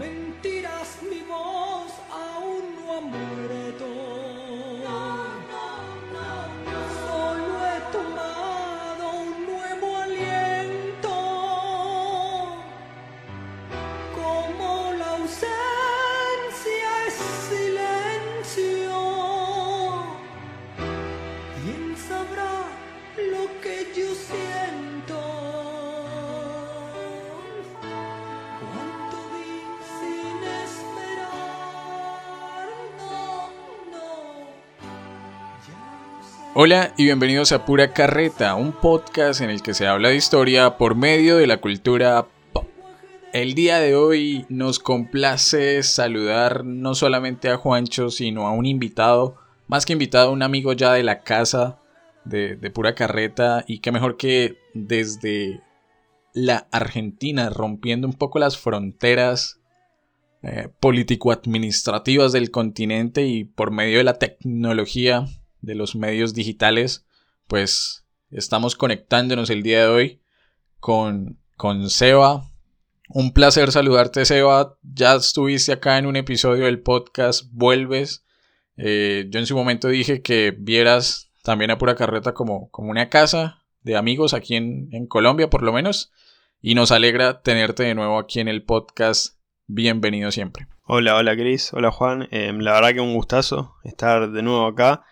Mentiras, mi voz aún no ha muerto. Hola y bienvenidos a Pura Carreta, un podcast en el que se habla de historia por medio de la cultura pop. El día de hoy nos complace saludar no solamente a Juancho, sino a un invitado, más que invitado, un amigo ya de la casa de, Pura Carreta, y qué mejor que desde la Argentina, rompiendo un poco las fronteras eh, político-administrativas del continente y por medio de la tecnología de los medios digitales, pues estamos conectándonos el día de hoy con, con Seba. Un placer saludarte, Seba. Ya estuviste acá en un episodio del podcast, vuelves. Eh, yo en su momento dije que vieras también a Pura Carreta como, como una casa de amigos aquí en, en Colombia, por lo menos. Y nos alegra tenerte de nuevo aquí en el podcast. Bienvenido siempre. Hola, hola Cris, hola Juan. Eh, la verdad que un gustazo estar de nuevo acá.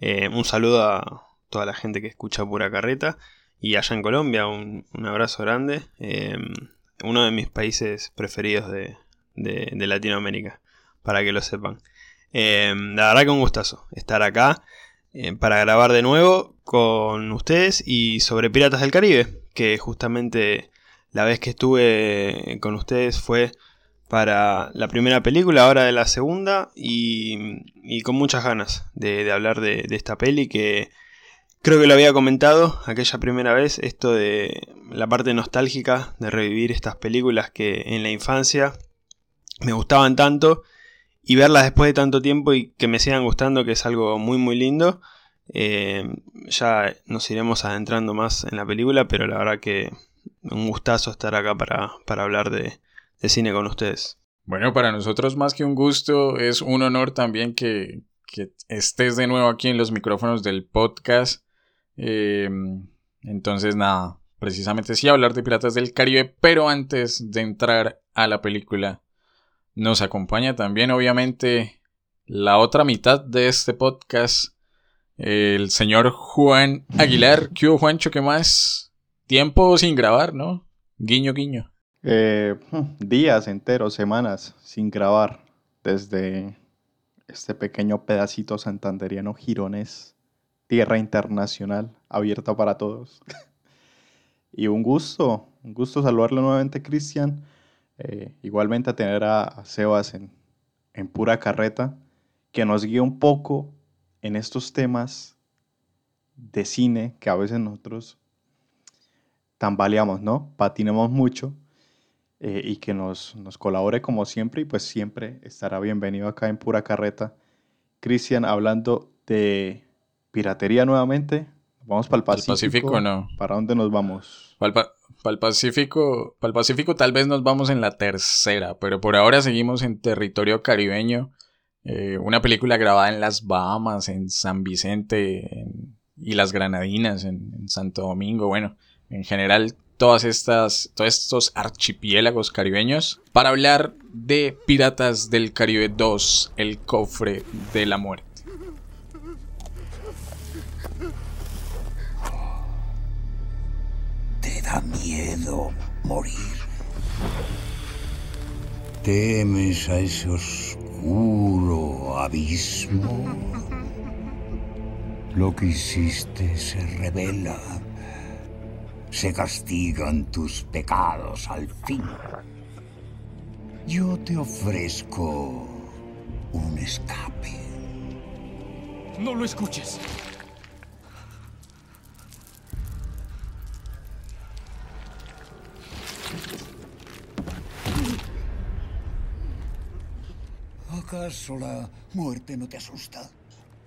Eh, un saludo a toda la gente que escucha Pura Carreta. Y allá en Colombia, un, un abrazo grande. Eh, uno de mis países preferidos de, de- Latinoamérica, para que lo sepan. Eh, la verdad que un gustazo estar acá eh, para grabar de nuevo con ustedes y sobre Piratas del Caribe, que justamente la vez que estuve con ustedes fue para la primera película, ahora de la segunda, y, con muchas ganas de, hablar de, de esta peli que creo que lo había comentado aquella primera vez, esto de la parte nostálgica de revivir estas películas que en la infancia me gustaban tanto y verlas después de tanto tiempo y que me sigan gustando, que es algo muy muy lindo. Eh, ya nos iremos adentrando más en la película, pero la verdad que un gustazo estar acá para, para hablar de, de cine con ustedes. Bueno, para nosotros más que un gusto, es un honor también que, que estés de nuevo aquí en los micrófonos del podcast. Eh, entonces, nada, precisamente sí hablar de Piratas del Caribe, pero antes de entrar a la película, nos acompaña también, obviamente, la otra mitad de este podcast, el señor Juan Aguilar. ¿Qué hubo, Juancho? ¿Qué más? Tiempo sin grabar, ¿no? Guiño, guiño. Eh, días enteros, semanas sin grabar desde este pequeño pedacito santanderiano Girones, tierra internacional, abierta para todos. y un gusto, un gusto saludarlo nuevamente, Cristian. Eh, igualmente a tener a, a Sebas en, en pura carreta, que nos guía un poco en estos temas de cine que a veces nosotros tambaleamos, ¿no? Patinamos mucho eh, y que nos, nos colabore como siempre y pues siempre estará bienvenido acá en Pura Carreta. Cristian, hablando de piratería nuevamente, vamos para el ¿Al Pacífico. Pacífico no? ¿Para dónde nos vamos? Para el Pacífico, pa'l Pacífico tal vez nos vamos en la tercera, pero por ahora seguimos en territorio caribeño. Eh, una película grabada en las Bahamas, en San Vicente en- y las Granadinas, en, en Santo Domingo. Bueno, en general todas estas, todos estos archipiélagos caribeños para hablar de Piratas del Caribe 2, el cofre de la muerte. Te da miedo morir. ¿Temes a ese oscuro abismo? Lo que hiciste se revela. Se castigan tus pecados al fin. Yo te ofrezco un escape. No lo escuches. ¿Acaso la muerte no te asusta?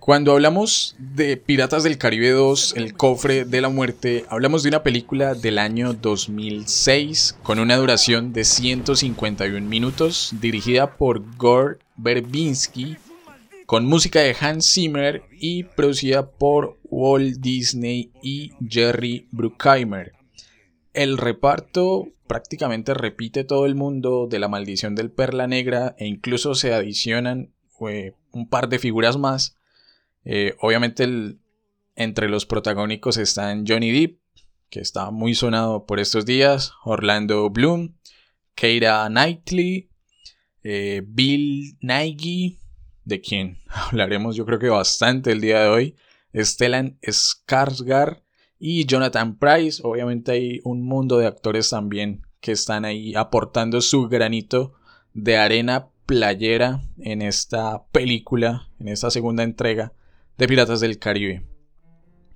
Cuando hablamos de Piratas del Caribe 2, El cofre de la muerte, hablamos de una película del año 2006 con una duración de 151 minutos, dirigida por Gore Verbinski, con música de Hans Zimmer y producida por Walt Disney y Jerry Bruckheimer. El reparto prácticamente repite todo el mundo de la maldición del Perla Negra e incluso se adicionan eh, un par de figuras más eh, obviamente entre los protagónicos están Johnny Depp, que está muy sonado por estos días, Orlando Bloom, Keira Knightley, eh, Bill Nighy, de quien hablaremos yo creo que bastante el día de hoy, Stellan Skarsgård y Jonathan Price. Obviamente hay un mundo de actores también que están ahí aportando su granito de arena playera en esta película, en esta segunda entrega de Piratas del Caribe.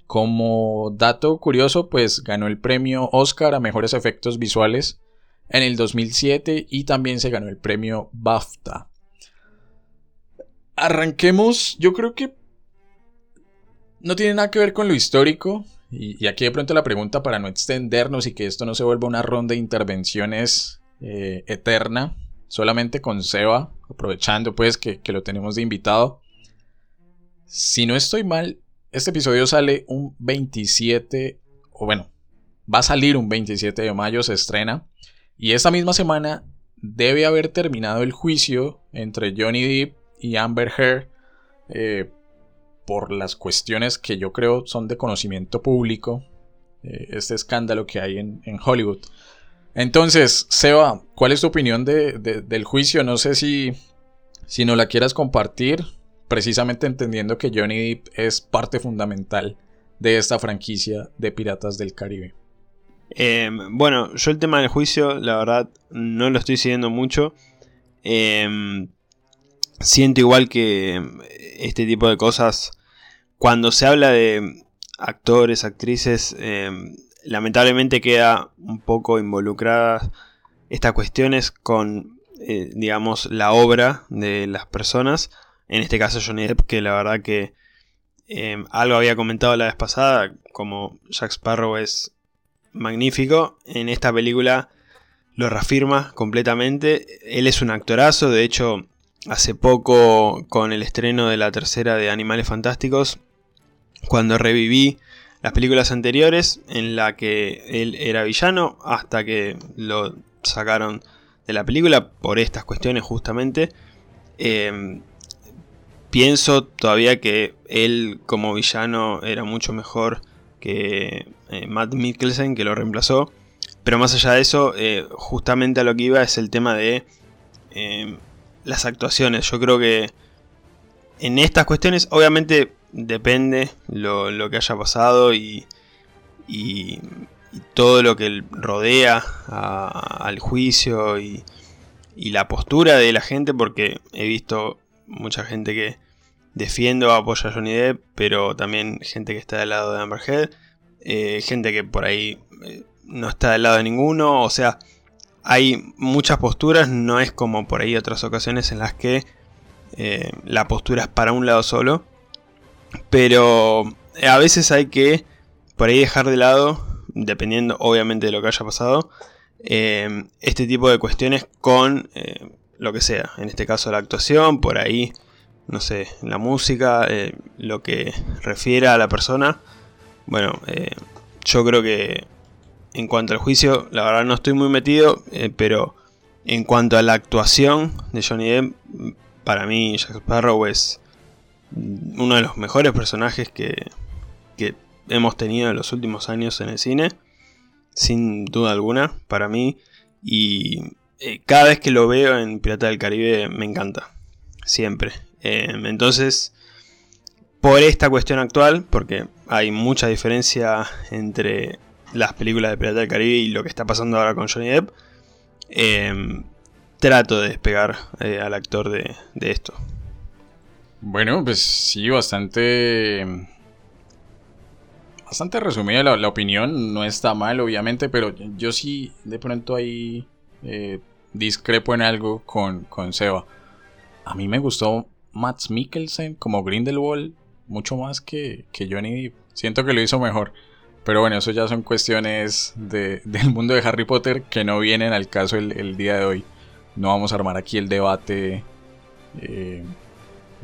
Como dato curioso, pues ganó el premio Oscar a mejores efectos visuales en el 2007 y también se ganó el premio BAFTA. Arranquemos, yo creo que no tiene nada que ver con lo histórico. Y, aquí de pronto la pregunta para no extendernos y que esto no se vuelva una ronda de intervenciones eh, eterna, solamente con Seba, aprovechando pues que lo tenemos de invitado. Si no estoy mal, este episodio sale un 27, o bueno, va a salir un 27 de mayo, se estrena. Y esta misma semana debe haber terminado el juicio entre Johnny Depp y Amber Heard eh, por las cuestiones que yo creo son de conocimiento público. Eh, este escándalo que hay en, Hollywood. Entonces, Seba, ¿cuál es tu opinión del juicio? No sé si, si no la quieras compartir precisamente entendiendo que Johnny Depp es parte fundamental de esta franquicia de Piratas del Caribe. Em, bueno, yo el tema del juicio, la verdad, no lo estoy siguiendo mucho. Em, siento igual que este tipo de cosas, cuando se habla de actores, actrices, em, lamentablemente queda un poco involucradas estas cuestiones con, eh, digamos, la obra de las personas en este caso Johnny Depp, que la verdad que em, algo había comentado la vez pasada, como Jack Sparrow es magnífico, en esta película lo reafirma completamente. Él es un actorazo, de hecho, hace poco con el estreno de la tercera de Animales Fantásticos, cuando reviví las películas anteriores en la que él era villano, hasta que lo sacaron de la película por estas cuestiones justamente. Em, pienso todavía que él como villano era mucho mejor que eh, Matt Mikkelsen, que lo reemplazó. Pero más allá de eso, eh, justamente a lo que iba es el tema de eh, las actuaciones. Yo creo que en estas cuestiones, obviamente depende lo, que haya pasado y, y, todo lo que rodea al juicio y, y la postura de la gente, porque he visto mucha gente que defiende o apoya a Johnny Depp, pero también gente que está del lado de Amber Heard, eh, gente que por ahí eh, no está del lado de ninguno, o sea, hay muchas posturas, no es como por ahí otras ocasiones en las que eh, la postura es para un lado solo, pero a veces hay que por ahí dejar de lado, dependiendo obviamente de lo que haya pasado, este tipo de cuestiones con lo que sea, en este caso la actuación, por ahí, no sé, la música, eh, lo que refiere a la persona. Bueno, eh, yo creo que en cuanto al juicio, la verdad no estoy muy metido, eh, pero en cuanto a la actuación de Johnny Depp, para mí Jack Sparrow es uno de los mejores personajes que, que hemos tenido en los últimos años en el cine, sin duda alguna, para mí. Y eh, cada vez que lo veo en Pirata del Caribe me encanta. Siempre. Em, entonces, por esta cuestión actual, porque hay mucha diferencia entre las películas de Pirata del Caribe y lo que está pasando ahora con Johnny Depp, em, trato de despegar eh, al actor de, esto. Bueno, pues sí, bastante... Bastante resumida la, la opinión, no está mal obviamente, pero yo sí de pronto ahí eh, discrepo en algo con, con Seba. A mí me gustó Matt Mikkelsen como Grindelwald mucho más que, que Johnny Depp. Siento que lo hizo mejor. Pero bueno, eso ya son cuestiones de, del mundo de Harry Potter que no vienen al caso el, día de hoy. No vamos a armar aquí el debate eh,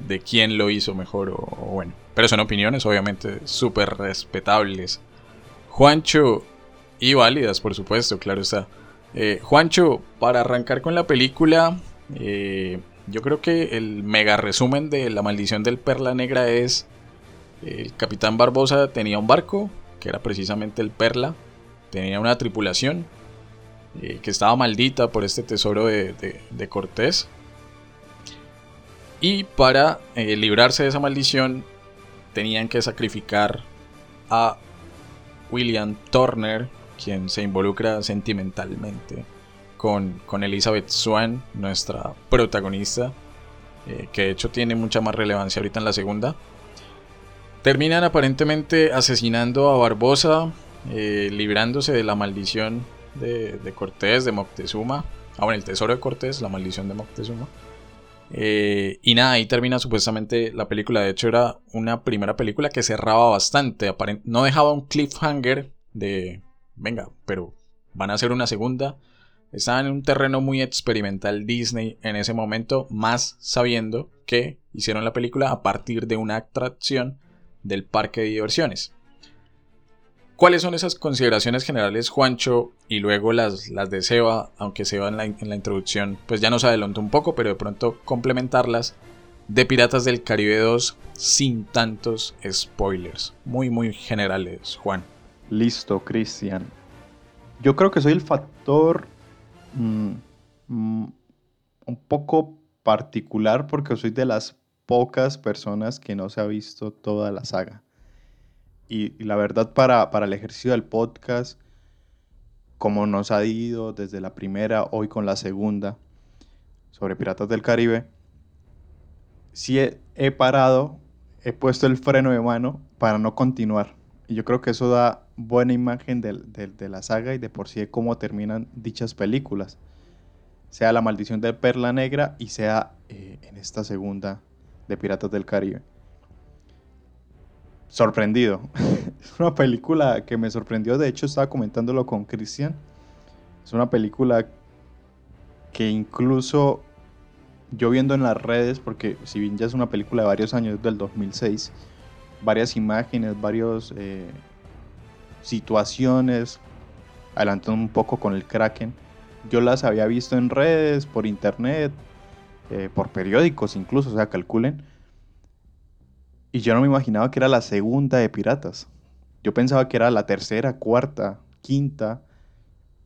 de quién lo hizo mejor o, o bueno. Pero son opiniones obviamente súper respetables. Juancho, y válidas por supuesto, claro está. Eh, Juancho, para arrancar con la película, eh, yo creo que el mega resumen de La maldición del Perla Negra es el capitán Barbosa tenía un barco, que era precisamente el Perla, tenía una tripulación eh, que estaba maldita por este tesoro de, Cortés. Y para librarse de esa maldición tenían que sacrificar a William Turner, quien se involucra sentimentalmente con, Elizabeth Swan, nuestra protagonista, eh, que de hecho tiene mucha más relevancia ahorita en la segunda. Terminan aparentemente asesinando a Barbosa, eh, librándose de la maldición de, Cortés, de Moctezuma. Ah, bueno, el tesoro de Cortés, la maldición de Moctezuma. Eh, y nada, ahí termina supuestamente la película. De hecho, era una primera película que cerraba bastante. No dejaba un cliffhanger de venga, pero van a hacer una segunda. Estaban en un terreno muy experimental Disney en ese momento, más sabiendo que hicieron la película a partir de una atracción del parque de diversiones. ¿Cuáles son esas consideraciones generales, Juancho? Y luego las, las de Seba, aunque Seba en la, en la introducción pues ya nos adelantó un poco, pero de pronto complementarlas de Piratas del Caribe 2 sin tantos spoilers. Muy, muy generales, Juan. Listo, Cristian. Yo creo que soy el factor mm, mm, un poco particular porque soy de las pocas personas que no se ha visto toda la saga. Y, la verdad para, para, el ejercicio del podcast, como nos ha ido desde la primera, hoy con la segunda, sobre Piratas del Caribe, sí he parado, he puesto el freno de mano para no continuar. Y yo creo que eso da buena imagen de, la saga y de por sí de cómo terminan dichas películas. Sea La Maldición de Perla Negra y sea eh, en esta segunda de Piratas del Caribe. Sorprendido. es una película que me sorprendió. De hecho, estaba comentándolo con Cristian. Es una película que incluso yo viendo en las redes, porque si bien ya es una película de varios años, del 2006, varias imágenes, varios eh, situaciones, adelantando un poco con el Kraken. Yo las había visto en redes, por internet, eh, por periódicos incluso, o sea, calculen. Y yo no me imaginaba que era la segunda de Piratas. Yo pensaba que era la tercera, cuarta, quinta,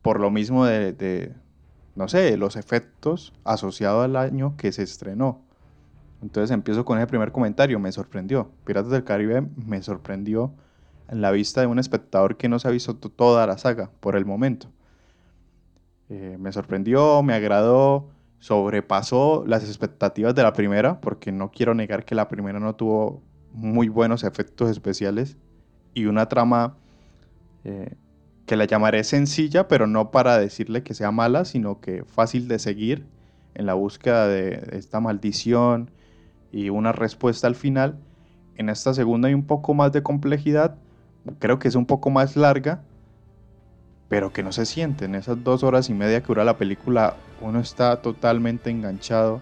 por lo mismo de, de no sé, los efectos asociados al año que se estrenó. Entonces empiezo con ese primer comentario, me sorprendió. Piratas del Caribe me sorprendió en la vista de un espectador que no se ha visto toda la saga por el momento. Eh, me sorprendió, me agradó, sobrepasó las expectativas de la primera, porque no quiero negar que la primera no tuvo muy buenos efectos especiales y una trama eh, que la llamaré sencilla, pero no para decirle que sea mala, sino que fácil de seguir en la búsqueda de esta maldición y una respuesta al final. En esta segunda hay un poco más de complejidad, creo que es un poco más larga, pero que no se siente. En esas dos horas y media que dura la película, uno está totalmente enganchado.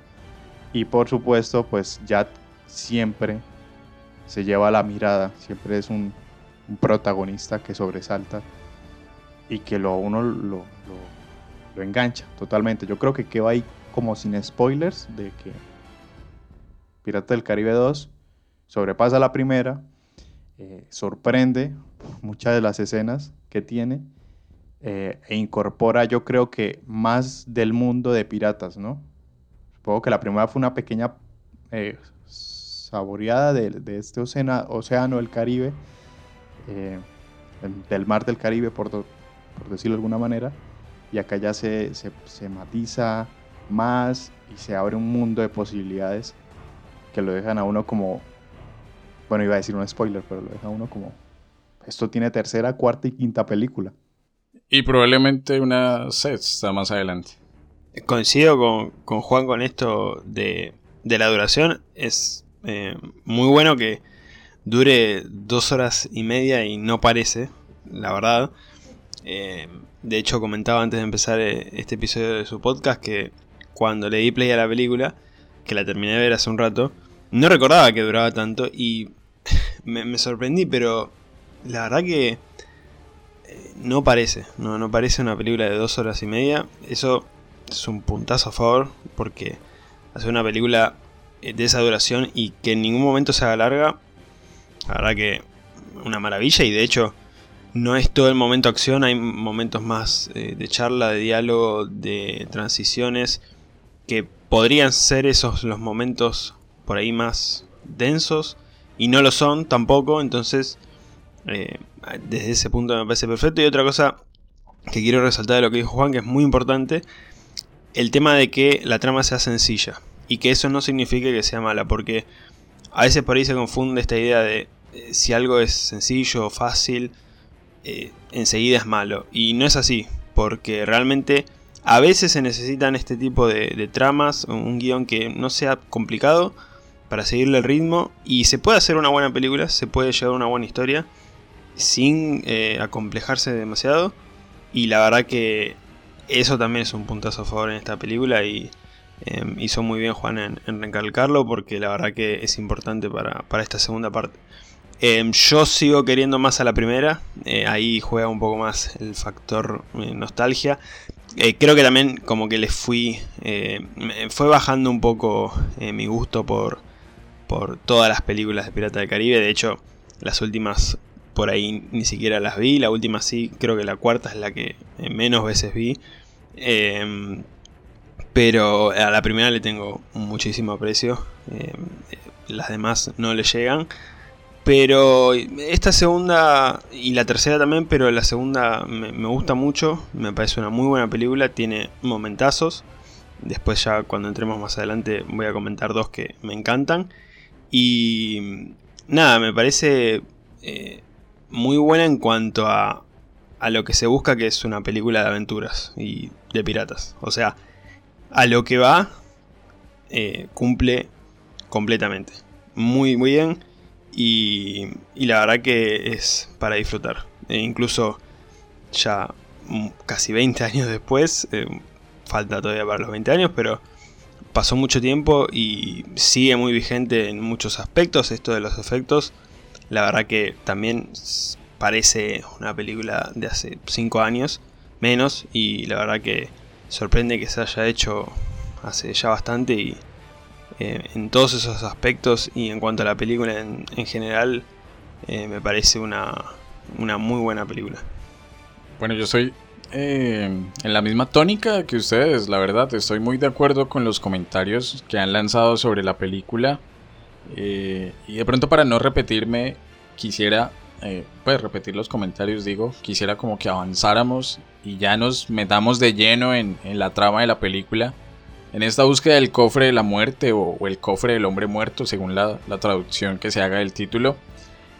Y por supuesto, pues Jack siempre se lleva la mirada, siempre es un, protagonista que sobresalta y que lo, uno lo, lo, engancha totalmente. Yo creo que queda ahí como sin spoilers de que Pirata del Caribe 2 sobrepasa la primera eh, sorprende muchas de las escenas que tiene eh, e incorpora yo creo que más del mundo de piratas, ¿no? Supongo que la primera fue una pequeña eh, saboreada de, este océano, océano del Caribe, del mar del Caribe por, por, decirlo de alguna manera, y acá ya se, se, se matiza más y se abre un mundo de posibilidades que lo dejan a uno como bueno, iba a decir un spoiler, pero lo deja uno como. Esto tiene tercera, cuarta y quinta película. Y probablemente una sexta más adelante. Coincido con, Juan con esto de, la duración. Es eh, muy bueno que dure dos horas y media y no parece, la verdad. Eh, de hecho, comentaba antes de empezar eh, este episodio de su podcast que cuando le di play a la película, que la terminé de ver hace un rato, no recordaba que duraba tanto y me, sorprendí, pero la verdad que eh, no parece, no, no parece una película de dos horas y media. Eso es un puntazo a favor porque hacer una película de esa duración y que en ningún momento se haga larga, la verdad que una maravilla y de hecho no es todo el momento acción, hay momentos más eh, de charla, de diálogo, de transiciones, que podrían ser esos los momentos por ahí más densos, y no lo son tampoco, entonces eh, desde ese punto me parece perfecto. Y otra cosa que quiero resaltar de lo que dijo Juan, que es muy importante, el tema de que la trama sea sencilla, y que eso no signifique que sea mala, porque a veces por ahí se confunde esta idea de eh, si algo es sencillo o fácil, eh, enseguida es malo. Y no es así, porque realmente a veces se necesitan este tipo de, tramas, un guion que no sea complicado para seguirle el ritmo y se puede hacer una buena película, se puede llevar una buena historia sin eh, acomplejarse demasiado. Y la verdad que eso también es un puntazo a favor en esta película y em, hizo muy bien Juan en, recalcarlo porque la verdad que es importante para esta segunda parte. Em, yo sigo queriendo más a la primera. Eh, ahí juega un poco más el factor eh, nostalgia. Creo que también como que les fui... fue bajando un poco mi gusto por, por todas las películas de Pirata del Caribe. De hecho, las últimas por ahí ni siquiera las vi. La última sí, creo que la cuarta es la que menos veces vi. Em, pero a la primera le tengo muchísimo aprecio. Em, las demás no le llegan. Pero esta segunda y la tercera también, pero la segunda me, gusta mucho, me parece una muy buena película, tiene momentazos. Después ya cuando entremos más adelante voy a comentar dos que me encantan. Y nada, me parece eh, muy buena en cuanto a, a lo que se busca que es una película de aventuras y de piratas. O sea, a lo que va, eh, cumple completamente. Muy, muy bien. Y, la verdad que es para disfrutar. E incluso ya casi 20 años después, eh, falta todavía para los 20 años, pero pasó mucho tiempo y sigue muy vigente en muchos aspectos esto de los efectos. La verdad que también parece una película de hace 5 años, menos, y la verdad que sorprende que se haya hecho hace ya bastante y eh, en todos esos aspectos y en cuanto a la película en, general, eh, me parece una, muy buena película. Bueno, yo soy eh, en la misma tónica que ustedes, la verdad, estoy muy de acuerdo con los comentarios que han lanzado sobre la película. y de pronto para no repetirme, quisiera, pues repetir los comentarios, digo, quisiera como que avanzáramos y ya nos metamos de lleno en la trama de la película en esta búsqueda del cofre de la muerte o, el cofre del hombre muerto, según la, traducción que se haga del título,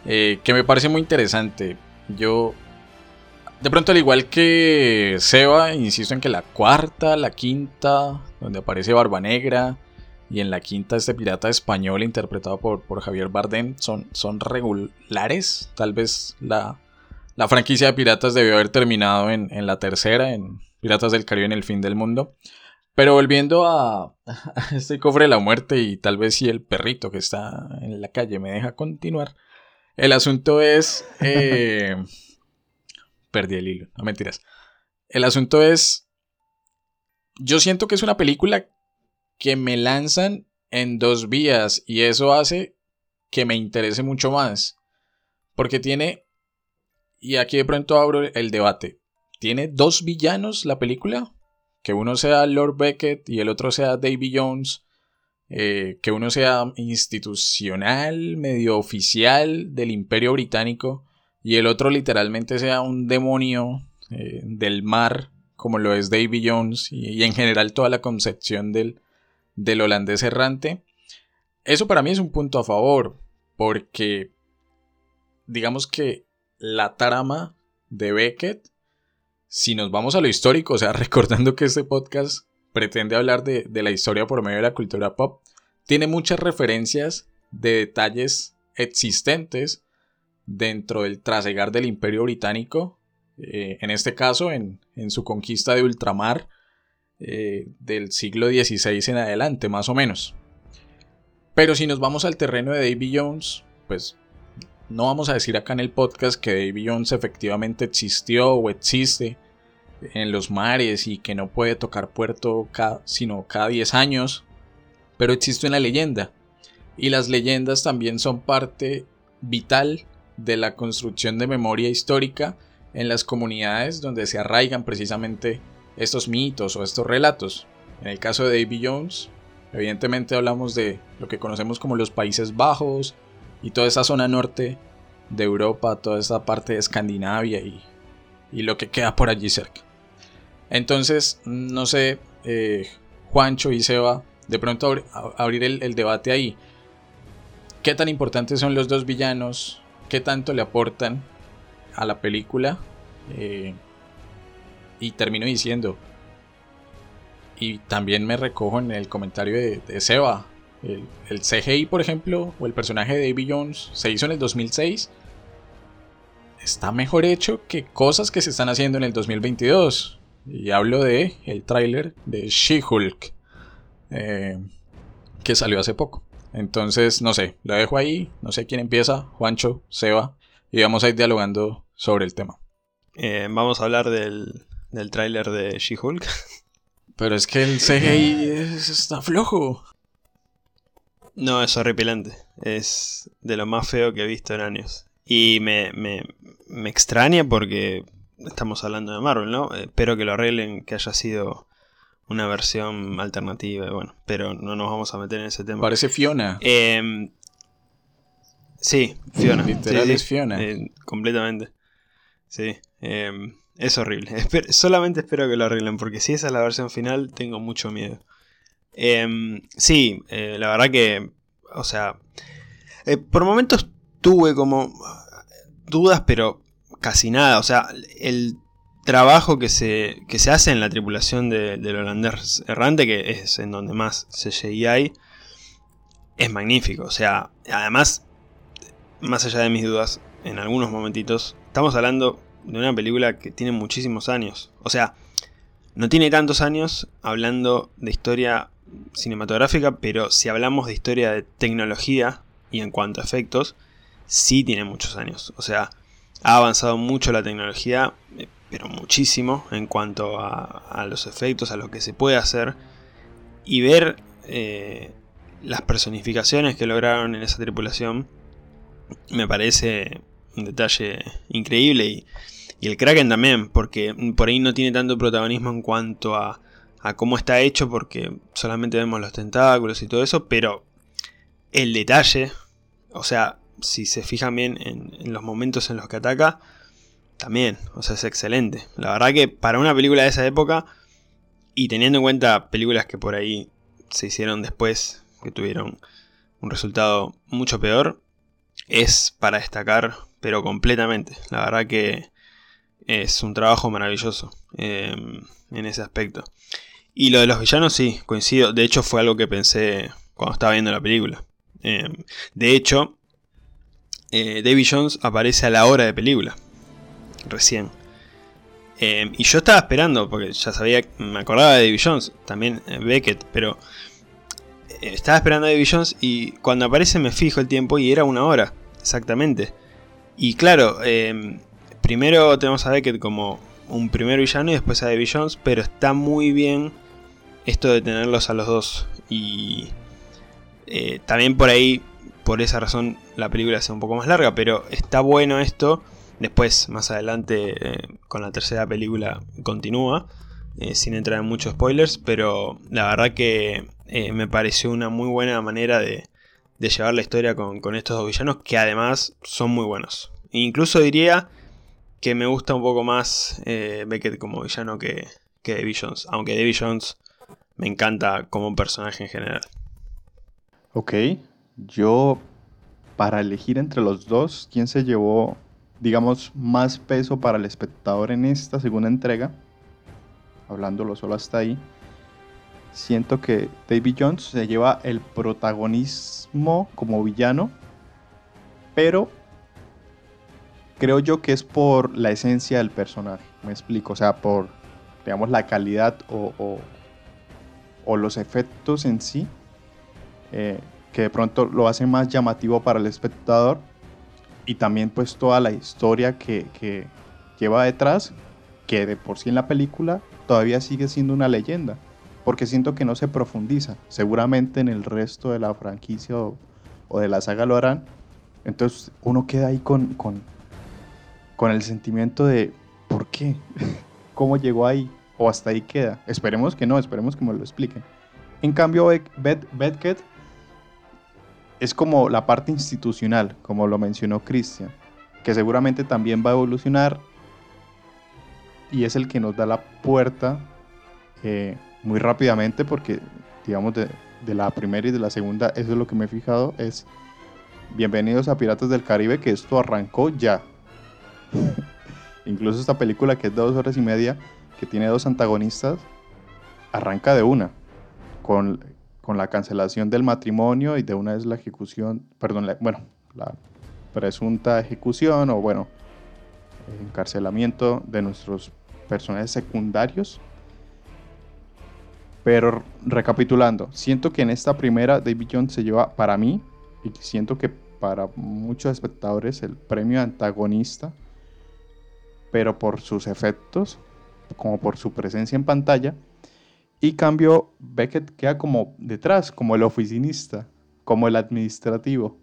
eh, que me parece muy interesante. Yo, de pronto, al igual que Seba, insisto en que la cuarta, la quinta, donde aparece Barba Negra, y en la quinta este pirata español interpretado por, por Javier Bardem, son, son regulares. Tal vez la, la franquicia de piratas debió haber terminado en, en la tercera, en Piratas del Caribe en el fin del mundo. Pero volviendo a, este cofre de la muerte y tal vez si el perrito que está en la calle me deja continuar. El asunto es... Eh, perdí el hilo, no mentiras. El asunto es... Yo siento que es una película que me lanzan en dos vías y eso hace que me interese mucho más. Porque tiene... Y aquí de pronto abro el debate. ¿Tiene dos villanos la película? que uno sea Lord Beckett y el otro sea Davy Jones, eh, que uno sea institucional, medio oficial del imperio británico y el otro literalmente sea un demonio eh, del mar, como lo es Davy Jones y, en general toda la concepción del, del holandés errante. Eso para mí es un punto a favor, porque digamos que la trama de Beckett si nos vamos a lo histórico, o sea, recordando que este podcast pretende hablar de, la historia por medio de la cultura pop, tiene muchas referencias de detalles existentes dentro del trasegar del Imperio Británico, eh, en este caso en, su conquista de ultramar eh, del siglo XVI en adelante, más o menos. Pero si nos vamos al terreno de Davy Jones, pues no vamos a decir acá en el podcast que Davy Jones efectivamente existió o existe en los mares y que no puede tocar puerto sino cada 10 años, pero existe una leyenda. Y las leyendas también son parte vital de la construcción de memoria histórica en las comunidades donde se arraigan precisamente estos mitos o estos relatos. En el caso de Davy Jones, evidentemente hablamos de lo que conocemos como los Países Bajos y toda esa zona norte de Europa, toda esa parte de Escandinavia y, lo que queda por allí cerca. Entonces, no sé, eh, Juancho y Seba, de pronto abrir el debate ahí. ¿Qué tan importantes son los dos villanos? ¿Qué tanto le aportan a la película? Eh, y termino diciendo, y también me recojo en el comentario de, Seba, el, CGI, por ejemplo, o el personaje de Davy Jones, se hizo en el 2006. Está mejor hecho que cosas que se están haciendo en el 2022. Y hablo de el tráiler de She-Hulk, eh, que salió hace poco. Entonces, no sé, lo dejo ahí, no sé quién empieza, Juancho, Seba, y vamos a ir dialogando sobre el tema. Eh, vamos a hablar del, del tráiler de She-Hulk. Pero es que el CGI está flojo. No, es horripilante. Es de lo más feo que he visto en años. Y me, me, me extraña porque estamos hablando de Marvel, ¿no? Espero que lo arreglen, que haya sido una versión alternativa, bueno, pero no nos vamos a meter en ese tema. Parece Fiona. Eh, sí, Fiona. Literal es Fiona. Eh, completamente. Sí, eh, es horrible. solamente espero que lo arreglen, porque si esa es la versión final, tengo mucho miedo. sí, la verdad que, o sea, por momentos tuve como dudas, pero casi nada. O sea, el trabajo que se, que se hace en la tripulación de, del holandés errante, que es en donde más CGI hay, es magnífico. O sea, además, más allá de mis dudas, en algunos momentitos, estamos hablando de una película que tiene muchísimos años. O sea, no tiene tantos años hablando de historia cinematográfica, pero si hablamos de historia de tecnología y en cuanto a efectos, sí tiene muchos años. O sea, ha avanzado mucho la tecnología, pero muchísimo en cuanto a, los efectos, a lo que se puede hacer. Y ver eh, las personificaciones que lograron en esa tripulación me parece un detalle increíble. Y, el Kraken también, porque por ahí no tiene tanto protagonismo en cuanto a, a cómo está hecho, porque solamente vemos los tentáculos y todo eso, pero el detalle, o sea, si se fijan bien en los momentos en los que ataca, también, o sea, es excelente. La verdad que para una película de esa época, y teniendo en cuenta películas que por ahí se hicieron después, que tuvieron un resultado mucho peor, es para destacar, pero completamente. La verdad que es un trabajo maravilloso em, en ese aspecto. Y lo de los villanos, sí, coincido. De hecho, fue algo que pensé cuando estaba viendo la película. Em, de hecho, eh, David Jones aparece a la hora de película recién. Em, y yo estaba esperando, porque ya sabía, me acordaba de David Jones, también eh, Beckett, pero eh, estaba esperando a David Jones y cuando aparece me fijo el tiempo y era una hora, exactamente. Y claro, em, primero tenemos a Beckett como un primer villano y después a David Jones, pero está muy bien esto de tenerlos a los dos. Y eh, también por ahí, por esa razón, la película sea un poco más larga, pero está bueno esto Después, más adelante, eh, con la tercera película continúa, eh, sin entrar en muchos spoilers, pero la verdad que eh, me pareció una muy buena manera de, llevar la historia con, estos dos villanos, que además son muy buenos. incluso diría que me gusta un poco más Beckett como villano que, que Davy Jones, aunque Davy Jones me encanta como personaje en general. Ok, yo para elegir entre los dos, ¿quién se llevó digamos, más peso para el espectador en esta segunda entrega, hablándolo solo hasta ahí, siento que David Jones se lleva el protagonismo como villano pero creo yo que es por la esencia del personaje, me explico, o sea, por, digamos, la calidad o, o- los efectos en sí, eh, que de pronto lo hace más llamativo para el espectador, y también pues toda la historia que, que lleva detrás, que de por sí en la película todavía sigue siendo una leyenda, porque siento que no se profundiza, seguramente en el resto de la franquicia o, de la saga lo harán, entonces uno queda ahí con, con, con el sentimiento de ¿por qué? ¿Cómo llegó ahí? O hasta ahí queda. Esperemos que no, esperemos que me lo expliquen. En cambio, Beckett es como la parte institucional, como lo mencionó Christian, que seguramente también va a evolucionar y es el que nos da la puerta eh, muy rápidamente porque, digamos, de, de la primera y de la segunda, eso es lo que me he fijado, es Bienvenidos a Piratas del Caribe, que esto arrancó ya. Incluso esta película que es de dos horas y media, que tiene dos antagonistas, arranca de una, con, con la cancelación del matrimonio y de una vez la ejecución, perdón, la- bueno, la presunta ejecución o bueno, encarcelamiento de nuestros personajes secundarios. Pero recapitulando, siento que en esta primera David Jones se lleva para mí y siento que para muchos espectadores el premio antagonista, pero por sus efectos, como por su presencia en pantalla. Y cambio, Beckett queda como detrás, como el oficinista, como el administrativo,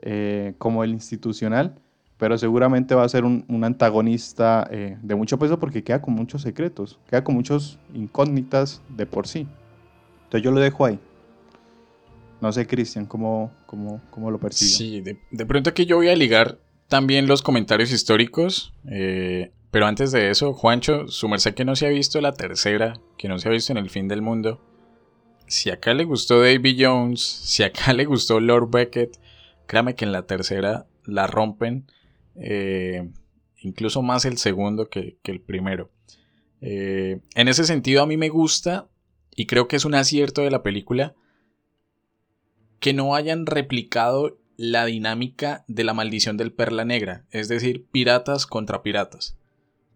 eh, como el institucional, pero seguramente va a ser un, antagonista eh, de mucho peso porque queda con muchos secretos, queda con muchos incógnitas de por sí. Entonces yo lo dejo ahí. No sé, Cristian, ¿cómo, cómo, cómo lo percibió? Sí, de, de pronto aquí yo voy a ligar también los comentarios históricos. eh, pero antes de eso, Juancho, su merced que no se ha visto la tercera, que no se ha visto en el fin del mundo. Si acá le gustó Davy Jones, si acá le gustó Lord Beckett, créame que en la tercera la rompen. eh, incluso más el segundo que, el primero. Eh, en ese sentido, a mí me gusta, y creo que es un acierto de la película, que no hayan replicado la dinámica de la maldición del Perla Negra, es decir, piratas contra piratas.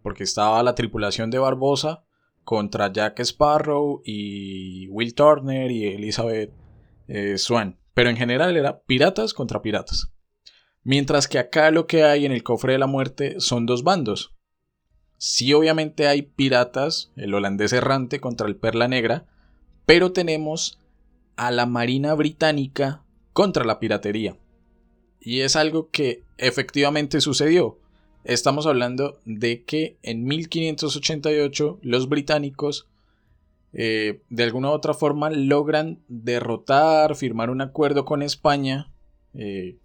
Porque estaba la tripulación de Barbosa contra Jack Sparrow y Will Turner y Elizabeth eh, Swan. Pero en general era piratas contra piratas. Mientras que acá lo que hay en el cofre de la muerte son dos bandos. Sí, obviamente hay piratas, el holandés errante contra el Perla Negra, pero tenemos a la Marina Británica contra la piratería. Y es algo que efectivamente sucedió. Estamos hablando de que en 1588 los británicos eh, de alguna u otra forma logran derrotar, firmar un acuerdo con España, eh,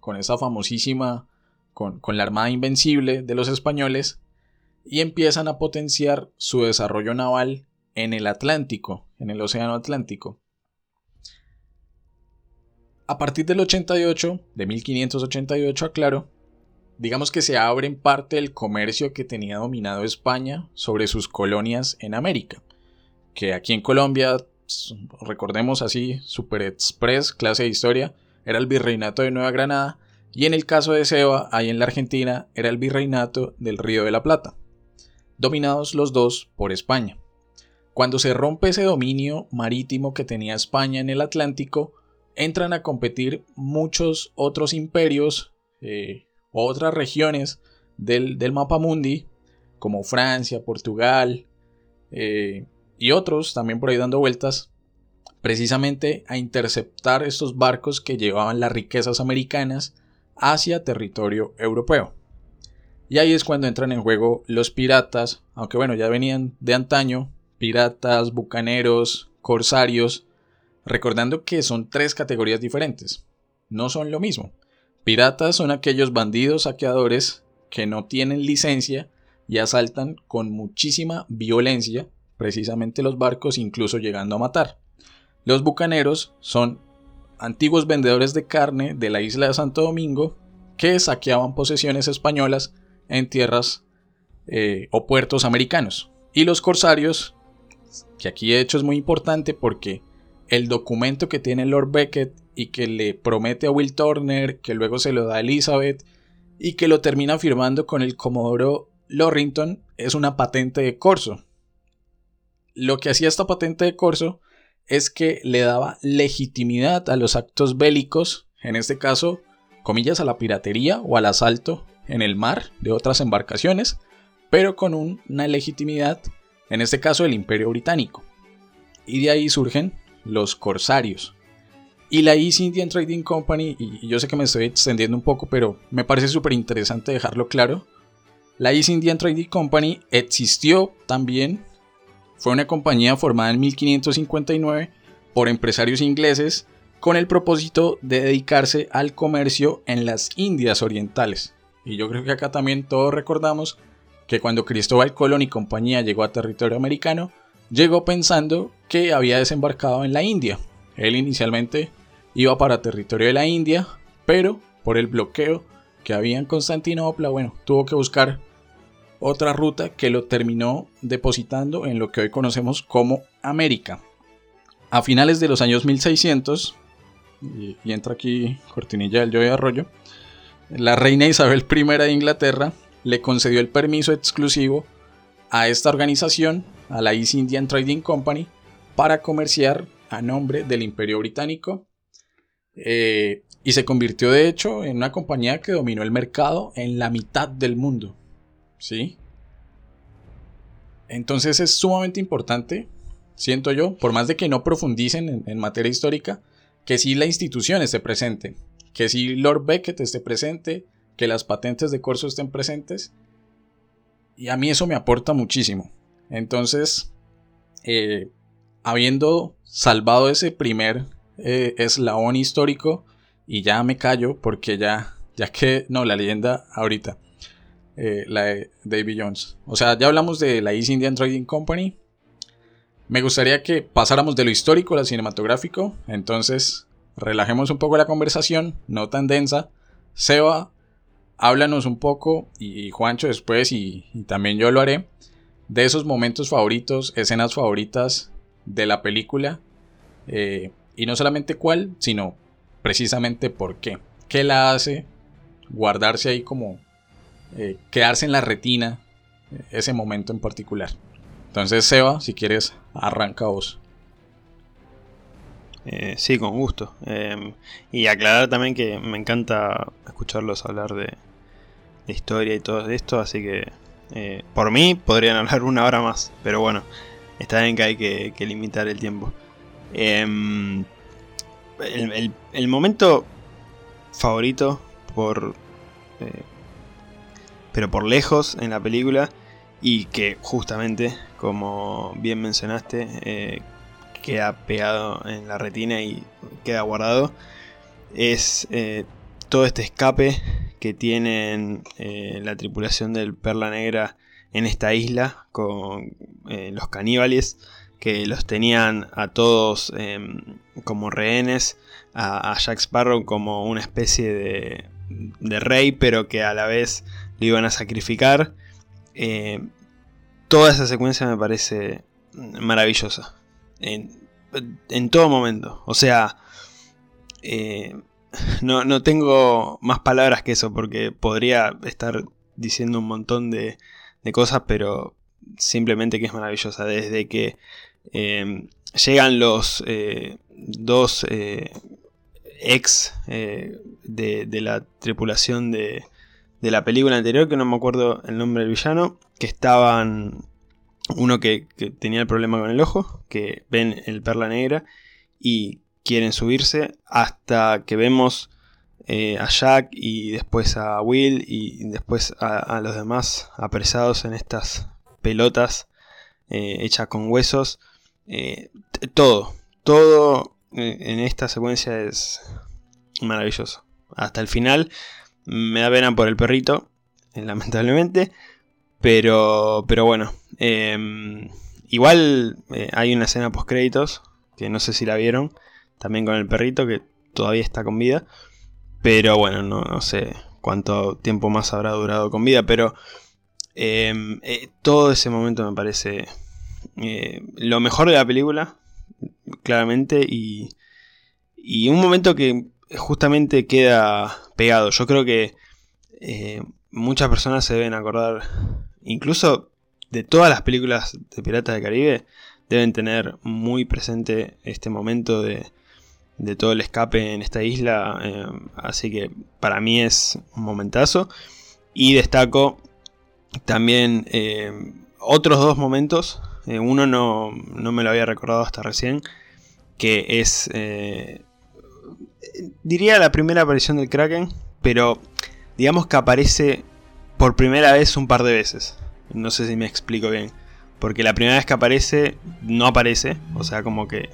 con esa famosísima, con, con la Armada Invencible de los españoles, y empiezan a potenciar su desarrollo naval en el Atlántico, en el Océano Atlántico. A partir del 88, de 1588, aclaro, digamos que se abre en parte el comercio que tenía dominado España sobre sus colonias en América, que aquí en Colombia, recordemos así, super express, clase de historia, era el virreinato de Nueva Granada, y en el caso de Seba, ahí en la Argentina, era el virreinato del Río de la Plata, dominados los dos por España. Cuando se rompe ese dominio marítimo que tenía España en el Atlántico, entran a competir muchos otros imperios, eh, otras regiones del, del mapa mundi, como Francia, Portugal eh, y otros también por ahí dando vueltas, precisamente a interceptar estos barcos que llevaban las riquezas americanas hacia territorio europeo. Y ahí es cuando entran en juego los piratas, aunque bueno, ya venían de antaño, piratas, bucaneros, corsarios, recordando que son tres categorías diferentes. No son lo mismo. Piratas son aquellos bandidos saqueadores que no tienen licencia y asaltan con muchísima violencia precisamente los barcos, incluso llegando a matar. Los bucaneros son antiguos vendedores de carne de la isla de Santo Domingo que saqueaban posesiones españolas en tierras eh, o puertos americanos. Y los corsarios, que aquí de hecho es muy importante porque el documento que tiene Lord Beckett y que le promete a Will Turner, que luego se lo da a Elizabeth y que lo termina firmando con el Comodoro Lorrington, es una patente de corso. Lo que hacía esta patente de corso es que le daba legitimidad a los actos bélicos, en este caso, comillas, a la piratería o al asalto en el mar de otras embarcaciones, pero con una legitimidad, en este caso, del Imperio Británico. Y de ahí surgen los corsarios. Y la East Indian Trading Company, y yo sé que me estoy extendiendo un poco, pero me parece súper interesante dejarlo claro. La East Indian Trading Company existió también, fue una compañía formada en 1559 por empresarios ingleses con el propósito de dedicarse al comercio en las Indias Orientales. Y yo creo que acá también todos recordamos que cuando Cristóbal Colón y compañía llegó a territorio americano, llegó pensando que había desembarcado en la India. Él inicialmente iba para territorio de la India, pero por el bloqueo que había en Constantinopla, bueno, tuvo que buscar otra ruta que lo terminó depositando en lo que hoy conocemos como América. A finales de los años 1600, y, entra aquí cortinilla del de Arroyo, la reina Isabel I de Inglaterra le concedió el permiso exclusivo a esta organización, a la East Indian Trading Company, para comerciar a nombre del Imperio Británico eh, y se convirtió de hecho en una compañía que dominó el mercado en la mitad del mundo. ¿Sí? Entonces es sumamente importante, siento yo, por más de que no profundicen en, materia histórica, que si la institución esté presente, que si Lord Beckett esté presente, que las patentes de corso estén presentes. Y a mí eso me aporta muchísimo. Entonces, eh, habiendo salvado ese primer eh, eslabón histórico, y ya me callo porque ya, ya que, no, la leyenda ahorita, eh, la de David Jones. O sea, ya hablamos de la East Indian Trading Company. Me gustaría que pasáramos de lo histórico a lo cinematográfico. Entonces, relajemos un poco la conversación, no tan densa. Seba, háblanos un poco, y, Juancho después, y, también yo lo haré, de esos momentos favoritos, escenas favoritas de la película. Eh, y no solamente cuál, sino precisamente por qué. ¿Qué la hace guardarse ahí como eh, quedarse en la retina eh, ese momento en particular? Entonces, Seba, si quieres, arranca vos. Eh, sí, con gusto. Em, y aclarar también que me encanta escucharlos hablar de, historia y todo esto, así que por mí podrían hablar una hora más, pero bueno, está bien que hay que limitar el tiempo. Em, el, momento favorito por... Eh, pero por lejos en la película y que justamente, como bien mencionaste, eh, queda pegado en la retina y queda guardado, es eh, todo este escape que tienen la tripulación del Perla Negra en esta isla con los caníbales que los tenían a todos em, como rehenes, a, Jack Sparrow como una especie de, de, rey, pero que a la vez lo iban a sacrificar. Eh, toda esa secuencia me parece maravillosa. En, todo momento. O sea, eh, no, no, tengo más palabras que eso porque podría estar diciendo un montón de, de cosas, pero simplemente que es maravillosa. Desde que Em, llegan los eh, dos eh, ex eh, de, la tripulación de, de, la película anterior, que no me acuerdo el nombre del villano, que estaban... Uno que, tenía el problema con el ojo, que ven el perla negra y quieren subirse hasta que vemos a Jack y después a Will y después a los demás apresados en estas pelotas hechas con huesos eh, todo, todo eh, en esta secuencia es maravilloso. Hasta el final me da pena por el perrito, eh, lamentablemente. Pero, pero bueno, em, igual hay una escena post créditos que no sé si la vieron, también con el perrito que todavía está con vida. Pero bueno, no, no sé cuánto tiempo más habrá durado con vida, pero em, todo ese momento me parece eh, lo mejor de la película, claramente, y, Y un momento que justamente queda pegado. Yo creo que eh, muchas personas se deben acordar, incluso de todas las películas de Piratas del Caribe, deben tener muy presente este momento de, de todo el escape en esta isla. eh, así que para mí es un momentazo. Y destaco también otros dos momentos. Eh, uno no, no me lo había recordado hasta recién. Que es... eh, diría la primera aparición del Kraken. Pero digamos que aparece por primera vez un par de veces. No sé si me explico bien. Porque la primera vez que aparece, no aparece. O sea, como que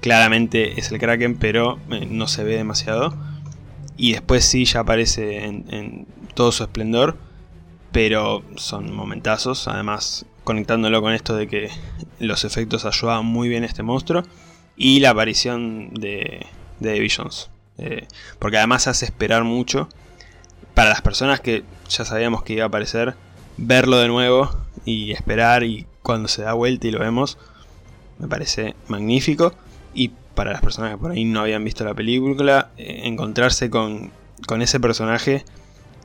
claramente es el Kraken, pero eh, no se ve demasiado. Y después sí ya aparece en, en todo su esplendor. Pero son momentazos. Además, conectándolo con esto de que los efectos ayudaban muy bien a este monstruo. Y la aparición de, de Visions. Eh, porque además hace esperar mucho. Para las personas que ya sabíamos que iba a aparecer, verlo de nuevo y esperar y cuando se da vuelta y lo vemos, me parece magnífico. Y para las personas que por ahí no habían visto la película, eh, encontrarse con, con ese personaje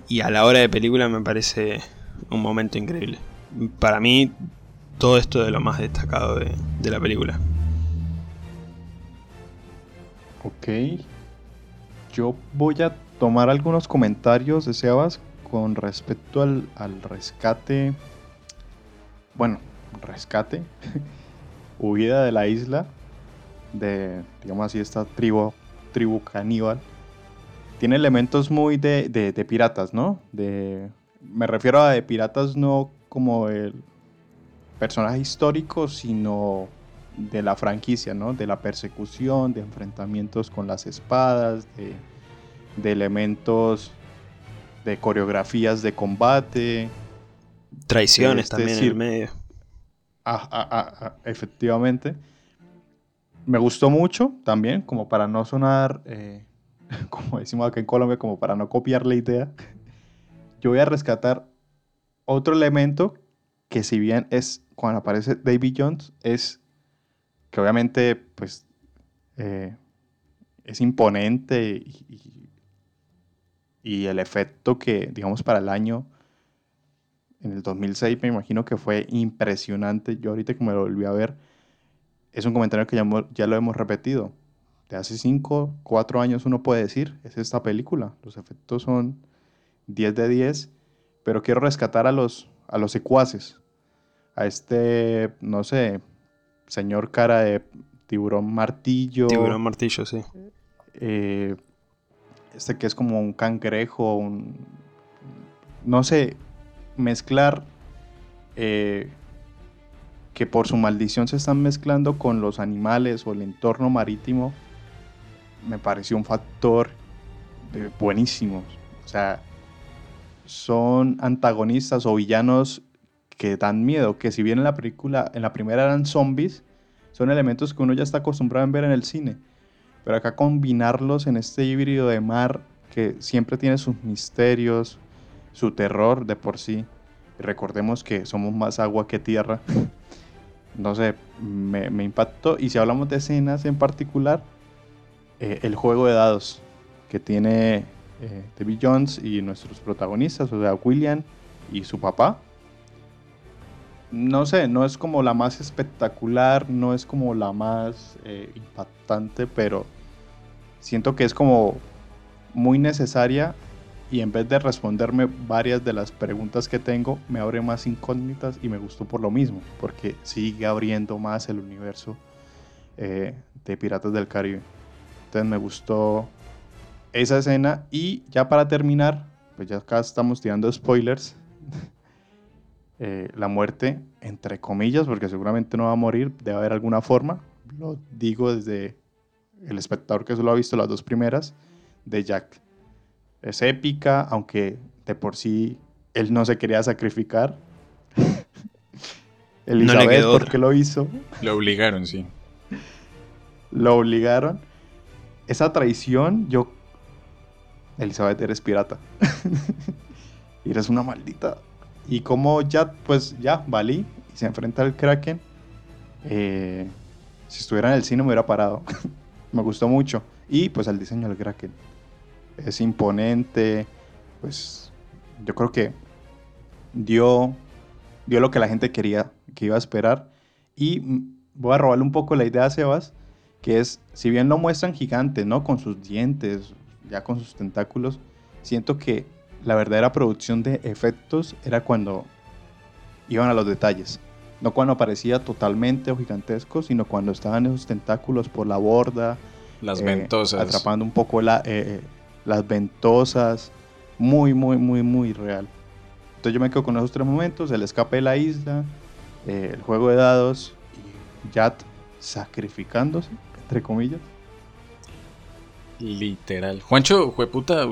y a la hora de película me parece un momento increíble. Para mí, todo esto es lo más destacado de, la película. Ok. Yo voy a tomar algunos comentarios de Sebas con respecto al, al rescate. Bueno, rescate. huida de la isla. De, digamos así, esta tribu, tribu caníbal. Tiene elementos muy de, de- de piratas, ¿no? De, me refiero a de piratas no como el personaje histórico, sino de la franquicia, ¿no? De la persecución, de enfrentamientos con las espadas, de, de elementos de coreografías de combate. Traiciones Este también en medio. Ah, ah, ah, ah, efectivamente. Me gustó mucho también, como para no sonar, eh, como decimos acá en Colombia, como para no copiar la idea. Yo voy a rescatar otro elemento que si bien es cuando aparece David Jones, es que obviamente pues eh, es imponente y, el efecto que digamos para el año en el 2006 me imagino que fue impresionante. Yo ahorita que me lo volví a ver, es un comentario que ya, ya lo hemos repetido. De hace 5, 4 años uno puede decir, es esta película. Los efectos son 10 de 10, pero quiero rescatar a los, a los secuaces. A este, no sé, señor cara de tiburón martillo. Tiburón martillo, sí. eh, este que es como un cangrejo, un, no sé, mezclar eh, que por su maldición se están mezclando con los animales o el entorno marítimo, me pareció un factor eh, buenísimo. O sea, son antagonistas o villanos que dan miedo, que si bien en la película, en la primera eran zombies, son elementos que uno ya está acostumbrado a ver en el cine. Pero acá combinarlos en este híbrido de mar que siempre tiene sus misterios, su terror de por sí. Recordemos que somos más agua que tierra. No sé, me, me impactó. Y si hablamos de escenas en particular, eh, el juego de dados que tiene eh, David Jones y nuestros protagonistas, o sea, William y su papá. No sé, no es como la más espectacular, no es como la más eh, impactante, pero siento que es como muy necesaria y en vez de responderme varias de las preguntas que tengo, me abre más incógnitas y me gustó por lo mismo, porque sigue abriendo más el universo eh, de Piratas del Caribe. Entonces me gustó esa escena y ya para terminar, pues ya acá estamos tirando spoilers. Eh, la muerte, entre comillas, porque seguramente no va a morir, debe haber alguna forma. Lo digo desde el espectador que solo ha visto las dos primeras de Jack. Es épica, aunque de por sí él no se quería sacrificar. Elizabeth, quedó ¿por qué lo hizo? Lo obligaron, sí. Lo obligaron. Esa traición, yo. Elizabeth, eres pirata. eres una maldita. Y como ya, pues ya, valí y se enfrenta al Kraken. eh, si estuviera en el cine me hubiera parado. me gustó mucho. Y pues el diseño del Kraken. Es imponente, pues yo creo que dio, dio lo que la gente quería, que iba a esperar. Y voy a robarle un poco la idea a Sebas, que es, si bien lo muestran gigante, ¿no? Con sus dientes, ya con sus tentáculos, siento que la verdadera producción de efectos era cuando iban a los detalles. No cuando aparecía totalmente o gigantesco, sino cuando estaban esos tentáculos por la borda. Las eh, ventosas. Atrapando un poco la, eh, eh, las ventosas. Muy, muy, muy, muy real. Entonces yo me quedo con esos tres momentos. El escape de la isla, eh, el juego de dados y Yat sacrificándose, entre comillas. Literal. Juancho, jueputa,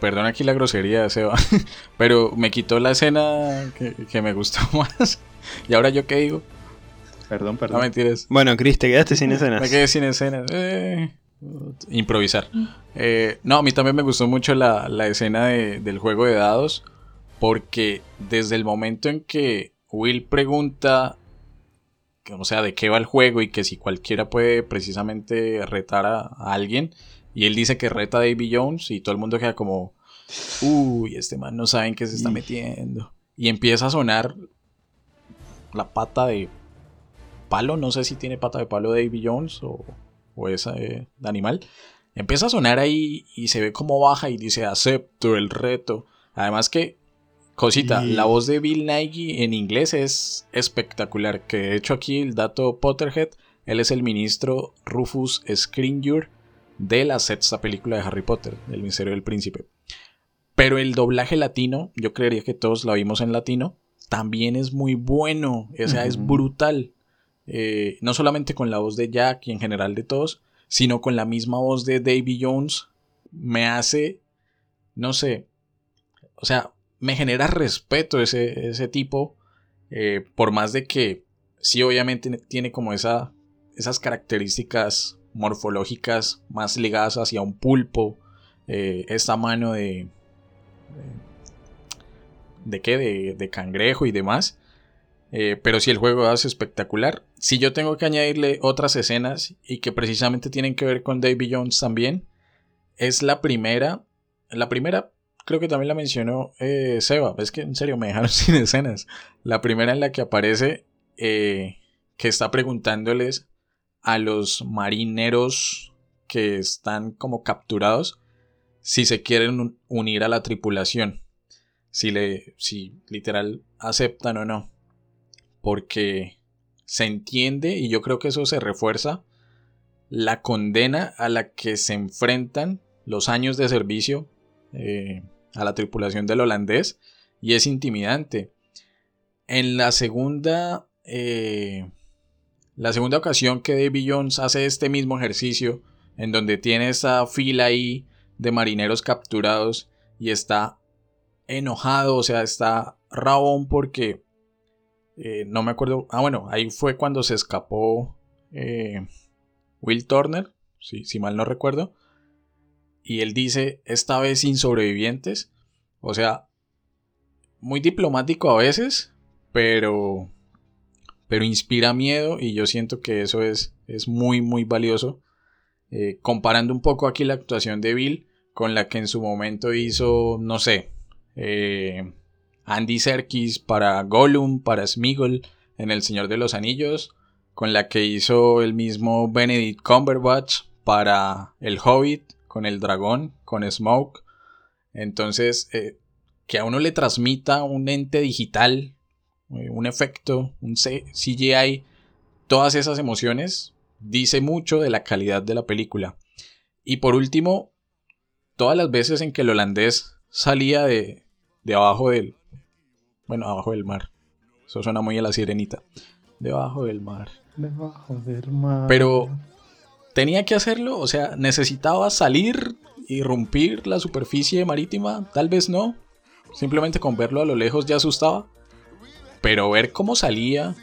perdón aquí la grosería, Seba, pero me quitó la escena que, que me gustó más. ¿Y ahora yo qué digo? Perdón, No perdón. mentiras. Bueno, Chris, te quedaste sin escenas. Me quedé sin escenas. Eh, improvisar. Eh, no, a mí también me gustó mucho la, la escena de- del juego de dados. Porque desde el momento en que Will pregunta, o sea, de qué va el juego y que si cualquiera puede precisamente retar a, a alguien, y él dice que reta a Davy Jones y todo el mundo queda como, uy, este man no sabe en qué se está Y- metiendo. Y empieza a sonar la pata de palo, no sé si tiene pata de palo Davy Jones o, o esa eh, de animal. Empieza a sonar ahí y se ve como baja y dice acepto el reto. Además que, cosita, Y- la voz de Bill Nighy en inglés es espectacular. Que de hecho aquí el dato Potterhead, él es el ministro Rufus Scrimgeour de la sexta película de Harry Potter, El misterio del príncipe. Pero el doblaje latino, yo creería que todos la vimos en latino, también es muy bueno, o sea, es brutal. Eh, no solamente con la voz de Jack y en general de todos, sino con la misma voz de Davy Jones, me hace, no sé, o sea, me genera respeto ese, ese tipo, eh, por más de que sí obviamente tiene como esa, esas características morfológicas más ligadas hacia un pulpo, eh, esta mano de... ¿De qué? De, de cangrejo y demás. Eh, pero si el juego es espectacular. Si yo tengo que añadirle otras escenas y que precisamente tienen que ver con Davy Jones también, es la primera. La primera, creo que también la mencionó eh, Seba. Es que en serio me dejaron sin escenas. La primera en la que aparece que está preguntándoles a los marineros que están como capturados si se quieren un- unir a la tripulación. Si, le, si literal aceptan o no porque se entiende y yo creo que eso se refuerza la condena a la que se enfrentan los años de servicio eh, a la tripulación del holandés y es intimidante. En la segunda, eh, la segunda ocasión que Davy Jones hace este mismo ejercicio, en donde tiene esa fila ahí de marineros capturados y está enojado, o sea, está rabón porque eh, no me acuerdo. Ah, bueno, ahí fue cuando se escapó eh, Will Turner, si mal no recuerdo. Y él dice, esta vez sin sobrevivientes. O sea, muy diplomático a veces, pero, pero inspira miedo y yo siento que eso es, es muy, muy valioso. Eh, comparando un poco aquí la actuación de Bill con la que en su momento hizo, no sé, eh, Andy Serkis para Gollum, para Smeagol en El Señor de los Anillos, con la que hizo el mismo Benedict Cumberbatch para El Hobbit, con el dragón, con Smoke. Entonces, eh, que a uno le transmita un ente digital, un efecto, un CGI, todas esas emociones, dice mucho de la calidad de la película. Y por último, todas las veces en que el holandés salía de, de abajo del, bueno, abajo del mar. Eso suena muy a la sirenita. Debajo del mar. Debajo del mar. Pero tenía que hacerlo, o sea, necesitaba salir, irrumpir la superficie marítima, tal vez no. Simplemente con verlo a lo lejos ya asustaba. Pero ver cómo salía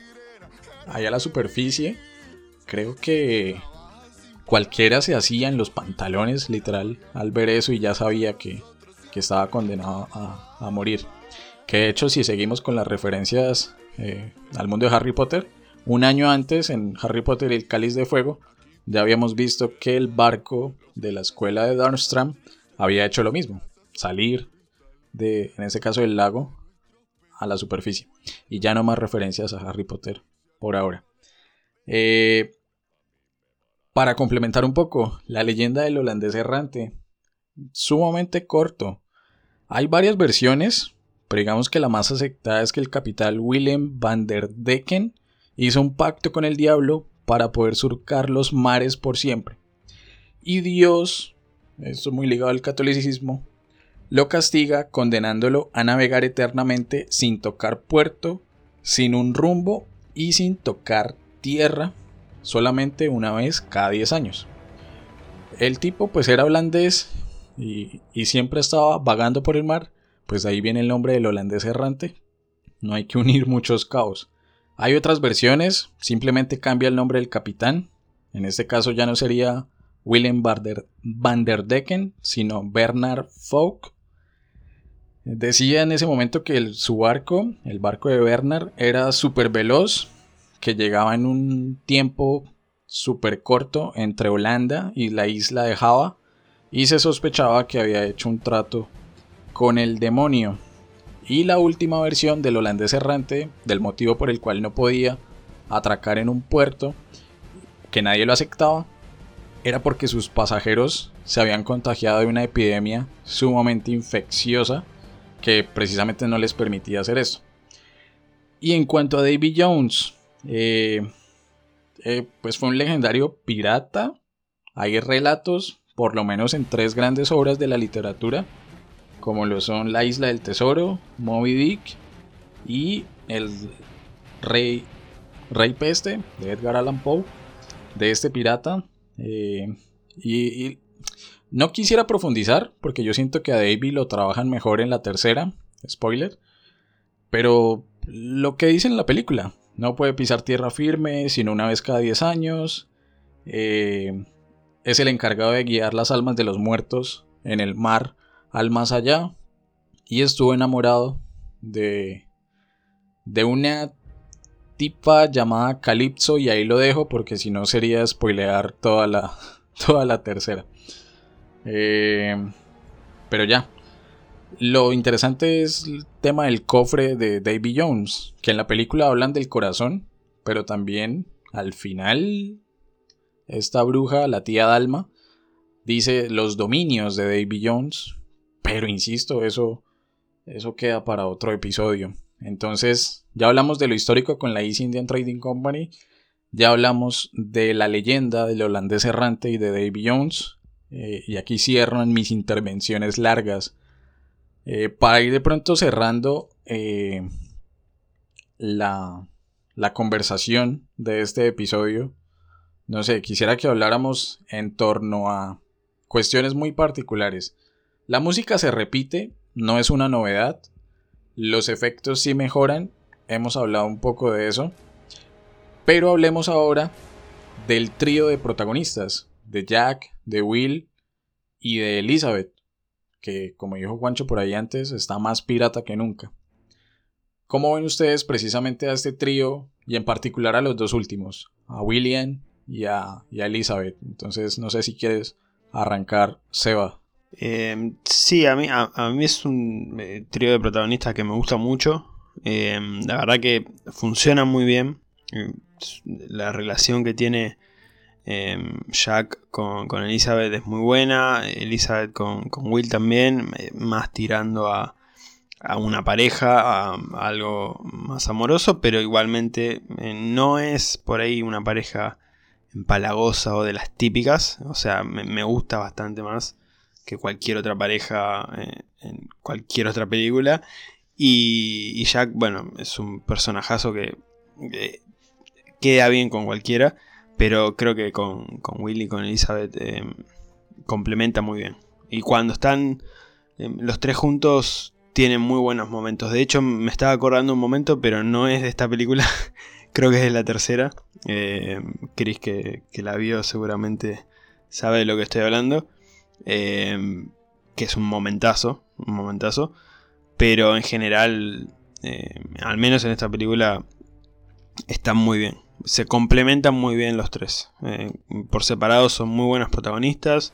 allá a la superficie, creo que cualquiera se hacía en los pantalones, literal, al ver eso y ya sabía que, que estaba condenado a, a morir. Que de hecho, si seguimos con las referencias eh, al mundo de Harry Potter, un año antes en Harry Potter y el Cáliz de Fuego, ya habíamos visto que el barco de la escuela de Darmstrang había hecho lo mismo, salir de, en este caso del lago, a la superficie. Y ya no más referencias a Harry Potter por ahora. Eh, para complementar un poco, la leyenda del holandés errante, sumamente corto. Hay varias versiones, pero digamos que la más aceptada es que el capitán Willem van der Decken hizo un pacto con el diablo para poder surcar los mares por siempre. Y Dios, esto es muy ligado al catolicismo, lo castiga condenándolo a navegar eternamente sin tocar puerto, sin un rumbo y sin tocar tierra solamente una vez cada 10 años. El tipo pues era holandés y, y, siempre estaba vagando por el mar, pues ahí viene el nombre del holandés errante. No hay que unir muchos caos. Hay otras versiones, simplemente cambia el nombre del capitán. En este caso ya no sería Willem van der sino Bernard Folk. Decía en ese momento que su barco, el barco de Bernard, era súper veloz, que llegaba en un tiempo súper corto entre Holanda y la isla de Java, y se sospechaba que había hecho un trato con el demonio. Y la última versión del holandés errante, del motivo por el cual no podía atracar en un puerto, que nadie lo aceptaba, era porque sus pasajeros se habían contagiado de una epidemia sumamente infecciosa que precisamente no les permitía hacer eso. Y en cuanto a Davy Jones, eh, eh, pues fue un legendario pirata. Hay relatos, por lo menos en tres grandes obras de la literatura, como lo son La Isla del Tesoro, Moby Dick y El Rey, Rey Peste de Edgar Allan Poe, de este pirata. Eh, y, no quisiera profundizar, porque yo siento que a David lo trabajan mejor en la tercera, spoiler, pero lo que dice en la película, no puede pisar tierra firme, sino una vez cada 10 años. Eh, es el encargado de guiar las almas de los muertos en el mar al más allá y estuvo enamorado de, de una tipa llamada Calypso y ahí lo dejo porque si no sería spoilear toda la, toda la tercera. Eh, pero ya. Lo interesante es el tema del cofre de Davy Jones, que en la película hablan del corazón, pero también al final esta bruja, la tía Dalma, dice los dominios de Davy Jones, pero insisto, eso, eso queda para otro episodio. Entonces, ya hablamos de lo histórico con la East Indian Trading Company. Ya hablamos de la leyenda del holandés errante y de Davy Jones. Eh, y aquí cierran mis intervenciones largas. Eh, para ir de pronto cerrando eh, la, la conversación de este episodio. No sé, quisiera que habláramos en torno a cuestiones muy particulares. La música se repite, no es una novedad. Los efectos sí mejoran, hemos hablado un poco de eso. Pero hablemos ahora del trío de protagonistas, de Jack, de Will y de Elizabeth, que como dijo Juancho por ahí antes, está más pirata que nunca. ¿Cómo ven ustedes precisamente a este trío y en particular a los dos últimos, a William y a, a Elizabeth? Entonces no sé si quieres arrancar, Seba. Eh, sí, a mí, a, mí es un eh, trío de protagonistas que me gusta mucho. Eh, la verdad que funciona muy bien. La relación que tiene Jack con, Elizabeth es muy buena. Elizabeth con, Will también. Más tirando a, una pareja, a, algo más amoroso. Pero igualmente no es por ahí una pareja empalagosa o de las típicas. O sea, me gusta bastante más que cualquier otra pareja eh, en cualquier otra película. Y, Jack, bueno, es un personajazo que, queda bien con cualquiera, pero creo que con, con Willy y con Elizabeth eh, complementa muy bien. Y cuando están eh, los tres juntos, tienen muy buenos momentos. De hecho, me estaba acordando un momento, pero no es de esta película, creo que es de la tercera. Chris, que, que la vio, seguramente sabe de lo que estoy hablando. Em, que es un momentazo, un momentazo, pero en general, al menos en esta película, está muy bien, se complementan muy bien los tres. Eh, por separado son muy buenos protagonistas.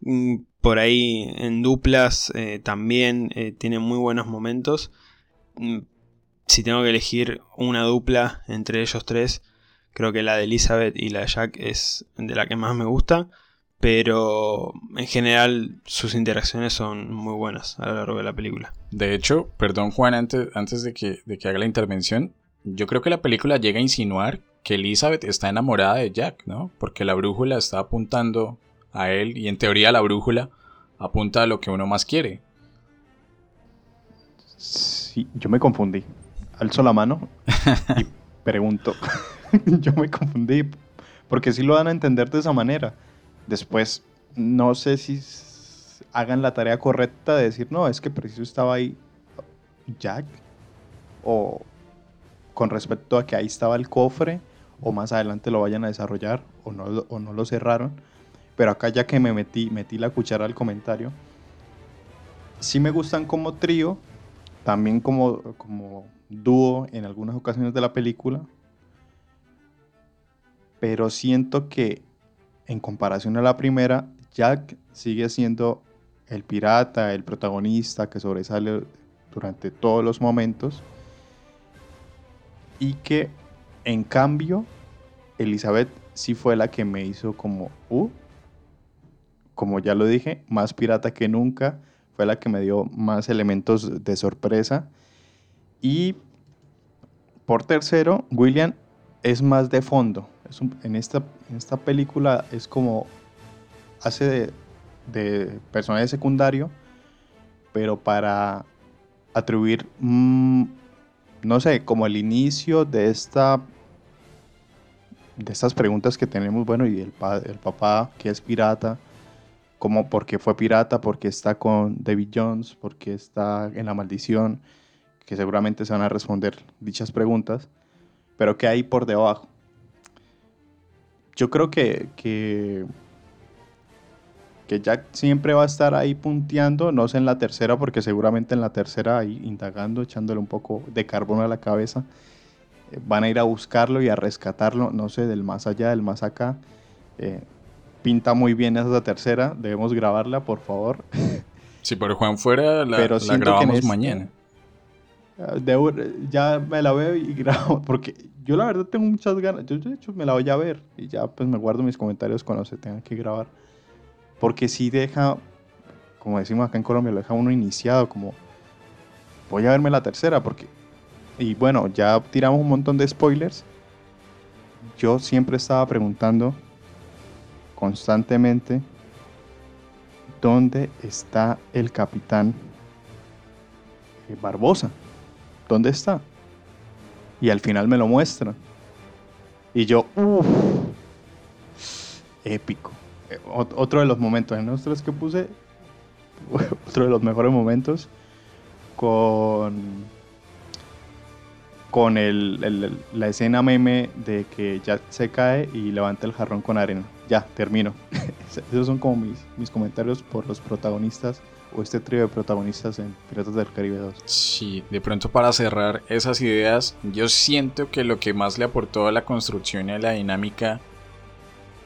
Mm, por ahí en duplas eh, también eh, tienen muy buenos momentos. Mm, si tengo que elegir una dupla entre ellos tres, creo que la de Elizabeth y la de Jack es de la que más me gusta. Pero en general sus interacciones son muy buenas a lo largo de la película. De hecho, perdón Juan, antes, antes de, que, de que haga la intervención, yo creo que la película llega a insinuar que Elizabeth está enamorada de Jack, ¿no? Porque la brújula está apuntando a él y en teoría la brújula apunta a lo que uno más quiere. Sí, yo me confundí. Alzo la mano y pregunto. yo me confundí porque sí lo dan a entender de esa manera. Después, no sé si hagan la tarea correcta de decir, no, es que preciso estaba ahí Jack. O con respecto a que ahí estaba el cofre, o más adelante lo vayan a desarrollar, o no, o no lo cerraron. Pero acá ya que me metí, metí la cuchara al comentario, sí me gustan como trío, también como, como dúo en algunas ocasiones de la película, pero siento que en comparación a la primera, Jack sigue siendo el pirata, el protagonista que sobresale durante todos los momentos. Y que en cambio, Elizabeth sí fue la que me hizo como, uh, como ya lo dije, más pirata que nunca. Fue la que me dio más elementos de sorpresa. Y por tercero, William es más de fondo en, esta, película es como hace de, de personaje secundario, pero para atribuir, mm, no sé, como el inicio de esta de estas preguntas que tenemos, bueno, y el, papá que es pirata, como por qué fue pirata, por qué está con David Jones, por qué está en la maldición, que seguramente se van a responder dichas preguntas, pero qué hay por debajo yo creo que, que, Jack siempre va a estar ahí punteando, no sé en la tercera, porque seguramente en la tercera, ahí indagando, echándole un poco de carbón a la cabeza, van a ir a buscarlo y a rescatarlo, no sé, del más allá, del más acá. Eh, pinta muy bien esa tercera, debemos grabarla, por favor. Si por Juan fuera, la, Pero la grabamos este mañana. Ah, ya me la veo y grabo, porque yo la verdad tengo muchas ganas. Yo de hecho me la voy a ver y ya pues me guardo mis comentarios cuando se tengan que grabar. Porque si deja, como decimos acá en Colombia, lo deja uno iniciado, como voy a verme la tercera porque... Y bueno, ya tiramos un montón de spoilers. Yo siempre estaba preguntando constantemente dónde está el capitán Barbosa. ¿Dónde está? Y al final me lo muestran. Y yo, uff, épico. Eh, otro de los momentos en los que puse, otro de los mejores momentos, con, con el, la escena meme de que ya se cae y levanta el jarrón con arena. Ya, termino. Esos son como mis, mis comentarios por los protagonistas o este trío de protagonistas en Piratas del Caribe 2. Sí, de pronto para cerrar esas ideas, yo siento que lo que más le aportó a la construcción y a la dinámica,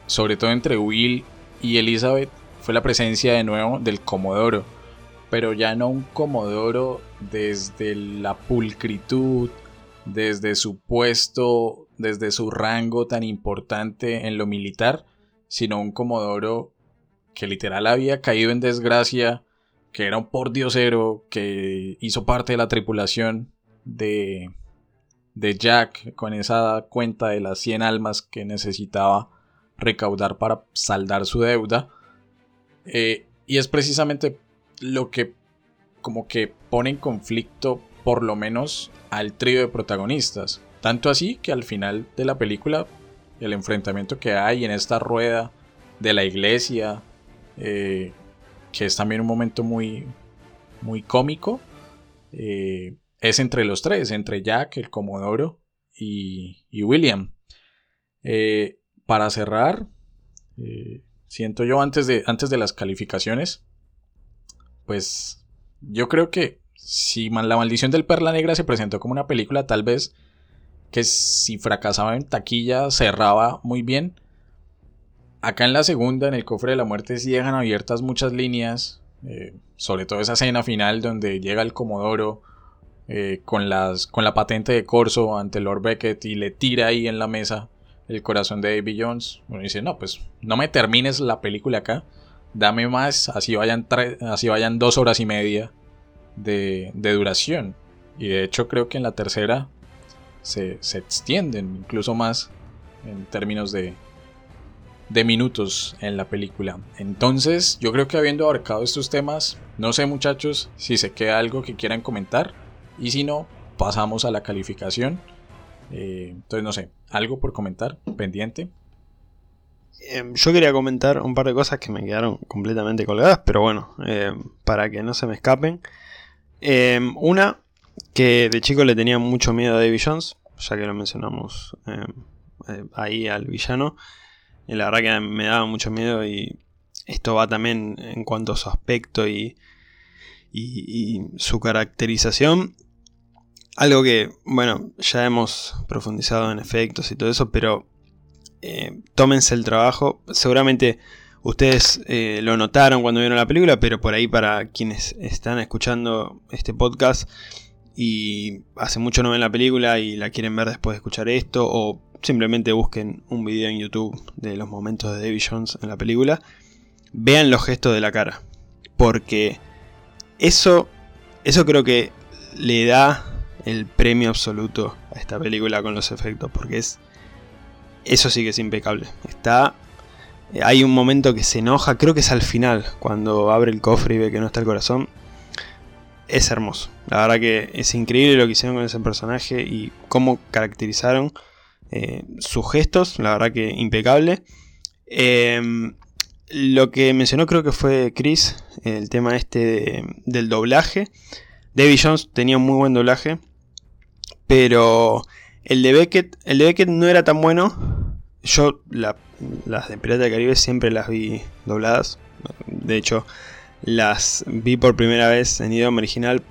sobre todo entre Will y Elizabeth, fue la presencia de nuevo del Comodoro. Pero ya no un Comodoro desde la pulcritud, desde su puesto, desde su rango tan importante en lo militar, sino un Comodoro que literal había caído en desgracia que era un pordiosero que hizo parte de la tripulación de, de Jack con esa cuenta de las 100 almas que necesitaba recaudar para saldar su deuda. Eh, y es precisamente lo que como que pone en conflicto por lo menos al trío de protagonistas. Tanto así que al final de la película el enfrentamiento que hay en esta rueda de la iglesia, eh, que es también un momento muy, muy cómico, eh, es entre los tres, entre Jack, el Comodoro y, William. Eh, para cerrar, siento yo antes de, antes de las calificaciones, pues yo creo que si La Maldición del Perla Negra se presentó como una película tal vez que si fracasaba en taquilla cerraba muy bien. Acá en la segunda, en el cofre de la muerte, sí dejan abiertas muchas líneas, eh, sobre todo esa escena final donde llega el Comodoro eh, con, la patente de Corso ante Lord Beckett y le tira ahí en la mesa el corazón de Davy Jones. Bueno, dice, no, pues no me termines la película acá, dame más, así vayan, así vayan dos horas y media de, duración. Y de hecho creo que en la tercera se, extienden incluso más en términos de, de minutos en la película. Entonces, yo creo que habiendo abarcado estos temas, no sé muchachos si se queda algo que quieran comentar y si no, pasamos a la calificación. Eh, entonces, no sé, algo por comentar pendiente. Em, yo quería comentar un par de cosas que me quedaron completamente colgadas, pero bueno, em, para que no se me escapen. Em, una, que de chico le tenía mucho miedo a David Jones, ya que lo mencionamos eh, eh, ahí al villano. La verdad que me daba mucho miedo y esto va también en cuanto a su aspecto y, y, su caracterización. Algo que, bueno, ya hemos profundizado en efectos y todo eso, pero eh, tómense el trabajo. Seguramente ustedes lo notaron cuando vieron la película, pero por ahí para quienes están escuchando este podcast, y hace mucho no ven la película y la quieren ver después de escuchar esto o simplemente busquen un video en YouTube de los momentos de David Jones en la película, vean los gestos de la cara, porque eso eso creo que le da el premio absoluto a esta película con los efectos, porque es eso sí que es impecable. Está hay un momento que se enoja, creo que es al final, cuando abre el cofre y ve que no está el corazón es hermoso. La verdad que es increíble lo que hicieron con ese personaje y cómo caracterizaron eh, sus gestos. La verdad que impecable. Em, lo que mencionó creo que fue Chris, el tema este del doblaje. David Jones tenía un muy buen doblaje, pero el de Beckett, el de Beckett no era tan bueno. Yo las de Pirata del Caribe siempre las vi dobladas. De hecho, las vi por primera vez en idioma original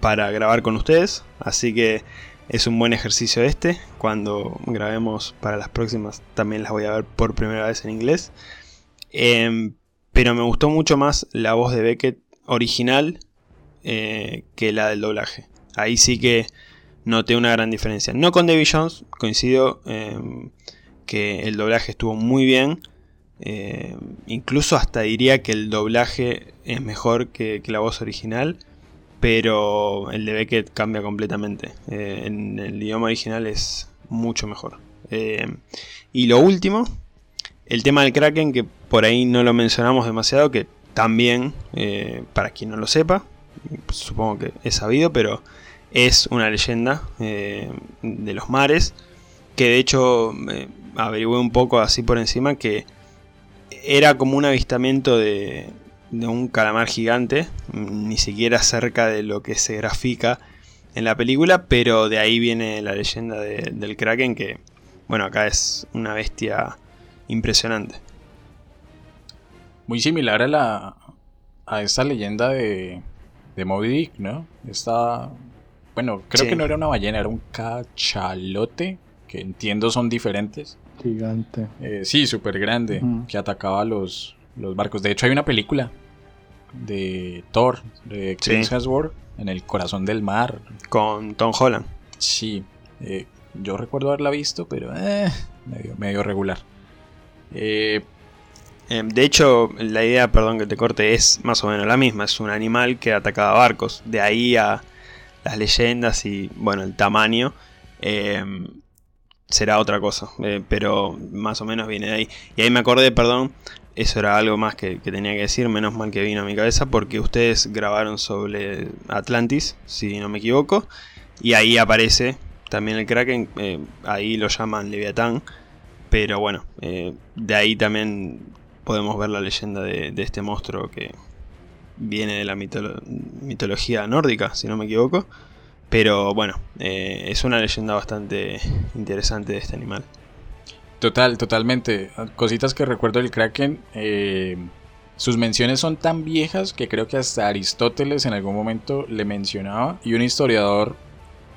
para grabar con ustedes, así que es un buen ejercicio este. Cuando grabemos para las próximas también las voy a ver por primera vez en inglés. Em, pero me gustó mucho más la voz de Beckett original eh, que la del doblaje. Ahí sí que noté una gran diferencia. No con David Jones, coincido em, que el doblaje estuvo muy bien. Eh, incluso hasta diría que el doblaje es mejor que, la voz original, pero el de Beckett cambia completamente. Eh, en el idioma original es mucho mejor. Eh, y lo último, el tema del Kraken, que por ahí no lo mencionamos demasiado, que también, para quien no lo sepa, supongo que es sabido, pero es una leyenda de los mares, que de hecho averigué un poco así por encima que era como un avistamiento de, un calamar gigante, ni siquiera cerca de lo que se grafica en la película, pero de ahí viene la leyenda del Kraken, que, bueno, acá es una bestia impresionante. Muy similar a la a esta leyenda de, de Moby Dick, ¿no? Esta, bueno, creo que no era una ballena, era un cachalote, que entiendo son diferentes. Gigante. Eh, sí, súper grande, que atacaba los, los barcos. De hecho, hay una película de Thor, de Chris Hemsworth, en el corazón del mar. Con Tom Holland. Sí, eh, yo recuerdo haberla visto, pero eh, medio, regular. de hecho, la idea, perdón que te corte, es más o menos la misma. Es un animal que atacaba barcos. De ahí a las leyendas y, bueno, el tamaño será otra cosa, eh, pero más o menos viene de ahí. Y ahí me acordé, perdón, eso era algo más que, tenía que decir, menos mal que vino a mi cabeza, porque ustedes grabaron sobre Atlantis, si no me equivoco, y ahí aparece también el Kraken, eh, ahí lo llaman Leviatán, pero bueno, eh, de ahí también podemos ver la leyenda de, este monstruo que viene de la mitología nórdica, si no me equivoco. Pero bueno, eh, es una leyenda bastante interesante de este animal. Total, totalmente. Cositas que recuerdo del Kraken. Eh, sus menciones son tan viejas que creo que hasta Aristóteles en algún momento le mencionaba. Y un historiador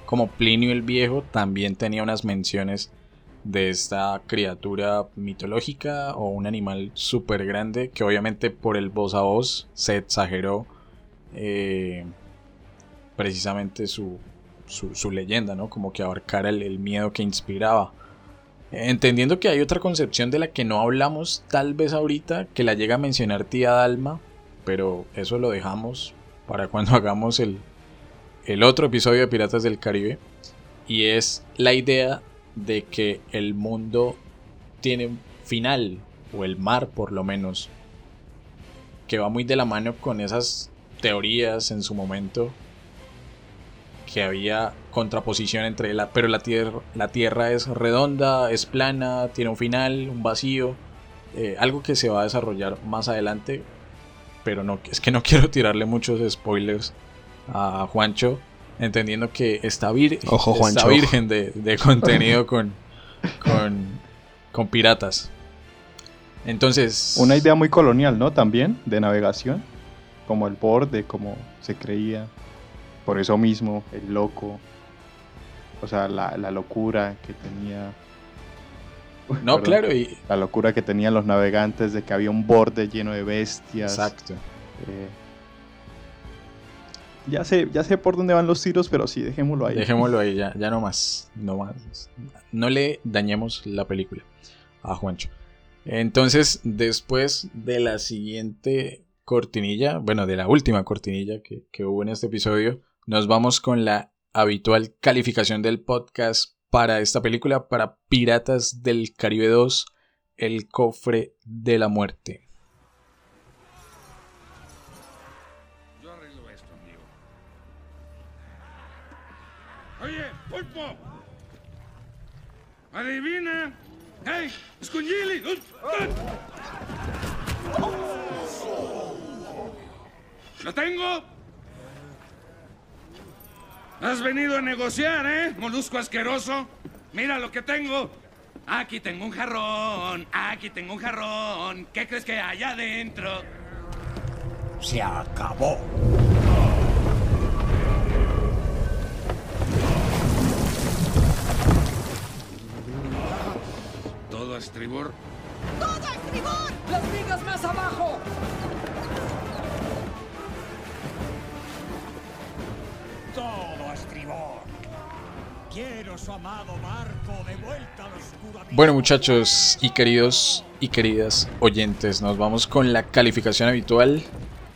como Plinio el Viejo también tenía unas menciones de esta criatura mitológica o un animal súper grande que obviamente por el voz a voz se exageró eh, precisamente su, su, leyenda, ¿no? Como que abarcara el, miedo que inspiraba. Entendiendo que hay otra concepción de la que no hablamos tal vez ahorita, que la llega a mencionar tía Dalma, pero eso lo dejamos para cuando hagamos el, el otro episodio de Piratas del Caribe. Y es la idea de que el mundo tiene final, o el mar por lo menos, que va muy de la mano con esas teorías en su momento que había contraposición entre la pero la tierra la tierra es redonda es plana tiene un final un vacío eh, algo que se va a desarrollar más adelante pero no es que no quiero tirarle muchos spoilers a Juancho entendiendo que está, vir está virgen de, contenido con, con, piratas. Entonces... Una idea muy colonial, ¿no? También, de navegación, como el borde, como se creía. Por eso mismo, el loco, o sea, la, locura que tenía... No, claro, y... La locura que tenían los navegantes de que había un borde lleno de bestias. Exacto. Eh, ya sé, ya sé por dónde van los tiros, pero sí, dejémoslo ahí. Dejémoslo ahí, ya, ya no más. No más. No le dañemos la película a Juancho. Entonces, después de la siguiente cortinilla, bueno, de la última cortinilla que, que hubo en este episodio, nos vamos con la habitual calificación del podcast para esta película, para Piratas del Caribe 2, El cofre de la muerte. Oye, pulpo. Adivina. ¡Hey! ¡Escungili! ¿Lo tengo? Has venido a negociar, ¿eh? Molusco asqueroso. Mira lo que tengo. Aquí tengo un jarrón. Aquí tengo un jarrón. ¿Qué crees que hay adentro? Se acabó. Todo a estribor. ¡Todo a estribor! ¡Las vigas más abajo! Todo. Bueno, muchachos y queridos y queridas oyentes, nos vamos con la calificación habitual.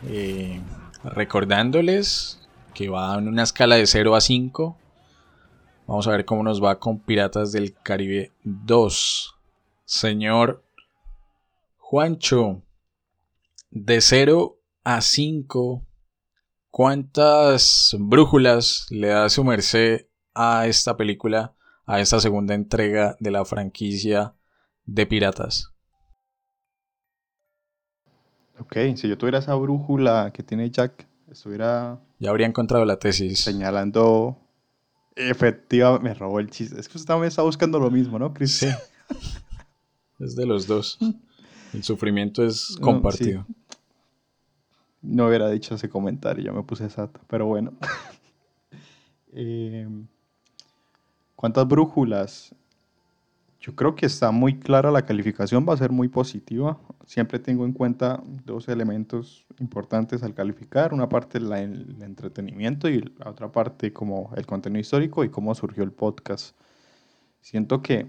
Eh, recordándoles que va en una escala de 0 a 5. Vamos a ver cómo nos va con Piratas del Caribe 2. Señor Juancho, de 0 a 5, ¿cuántas brújulas le da su merced a esta película, a esta segunda entrega de la franquicia de Piratas? Ok, si yo tuviera esa brújula que tiene Jack, estuviera... Ya habría encontrado la tesis. Señalando... Efectivamente, me robó el chiste. Es que usted también está buscando lo mismo, ¿no, Chris? Sí. Es de los dos. El sufrimiento es compartido. No, hubiera dicho ese comentario, ya me puse exacto. Pero bueno. Em, ¿Cuántas brújulas? Yo creo que está muy clara la calificación, va a ser muy positiva. Siempre tengo en cuenta dos elementos importantes al calificar. Una parte el entretenimiento y la otra parte como el contenido histórico y cómo surgió el podcast. Siento que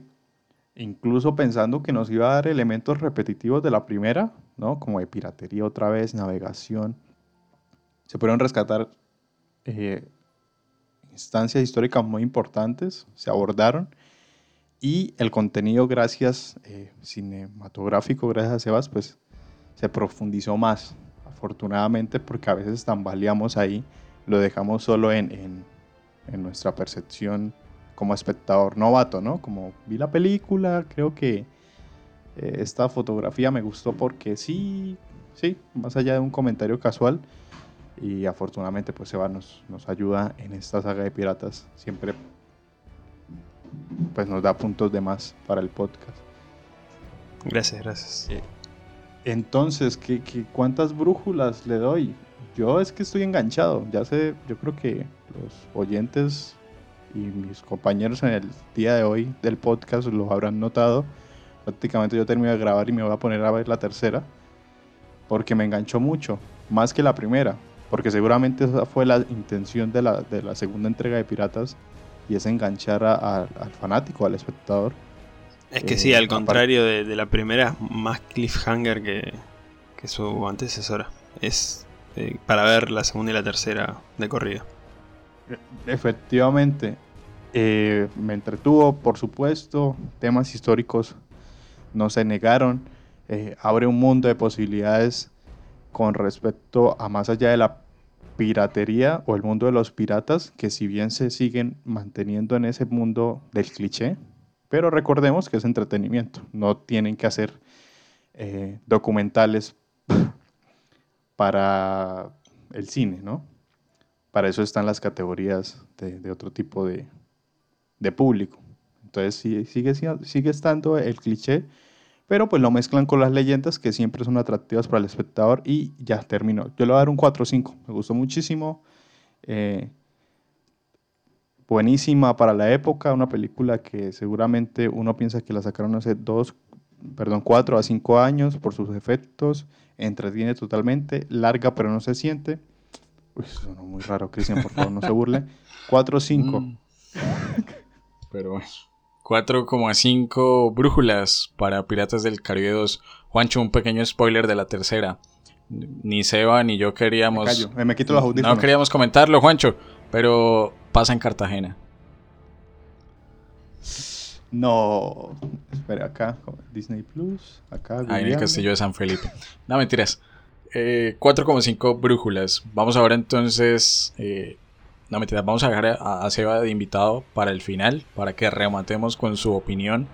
incluso pensando que nos iba a dar elementos repetitivos de la primera, ¿no? Como de piratería otra vez, navegación. Se pudieron rescatar eh, instancias históricas muy importantes, se abordaron. Y el contenido, gracias, eh, cinematográfico, gracias a Sebas, pues se profundizó más, afortunadamente, porque a veces tambaleamos ahí, lo dejamos solo en, en, en nuestra percepción como espectador novato, ¿no? Como vi la película, creo que eh, esta fotografía me gustó porque sí, sí, más allá de un comentario casual. Y afortunadamente pues Seba nos, nos ayuda en esta saga de piratas. Siempre pues nos da puntos de más para el podcast. Gracias, gracias. Entonces, ¿qué, ¿qué, cuántas brújulas le doy? Yo es que estoy enganchado. Ya sé, yo creo que los oyentes y mis compañeros en el día de hoy del podcast lo habrán notado. Prácticamente yo termino de grabar y me voy a poner a ver la tercera porque me enganchó mucho, más que la primera, porque seguramente esa fue la intención de la, de la segunda entrega de Piratas y es enganchar a- a- al fanático, al espectador. Es que Eh, sí, al contrario de, de la primera, más cliffhanger que, que su antecesora. Es eh, para ver la segunda y la tercera de corrido. Efectivamente, eh, me entretuvo, por supuesto, temas históricos no se negaron, abre un mundo de posibilidades con respecto a más allá de la piratería o el mundo de los piratas, que si bien se siguen manteniendo en ese mundo del cliché, pero recordemos que es entretenimiento, no tienen que hacer eh, documentales para el cine, ¿no? Para eso están las categorías de, de otro tipo de, de público. Entonces sigue, siendo- sigue estando el cliché, pero pues lo mezclan con las leyendas que siempre son atractivas para el espectador y ya terminó. Yo le voy a dar un 4 o 5, me gustó muchísimo. eh, buenísima para la época, una película que seguramente uno piensa que la sacaron hace dos, perdón, 4 a 5 años por sus efectos, entretiene totalmente, larga pero no se siente. Uy, sonó muy raro, Cristian, por favor, no se burle. 4 o 5. Mm. Pero bueno. 4,5 brújulas para Piratas del Caribe 2. Juancho, un pequeño spoiler de la tercera. Ni Seba ni yo Me queríamos. callo, eh, me quito los audífonos. No queríamos comentarlo, Juancho, pero pasa en Cartagena. No, espera, acá, Disney Plus, acá. Ahí en el castillo de San Felipe. No, mentiras. Eh, 4,5 brújulas. Vamos ahora entonces. eh, no, mentiras. Vamos a dejar a, a Seba de invitado para el final. Para que rematemos con su opinión.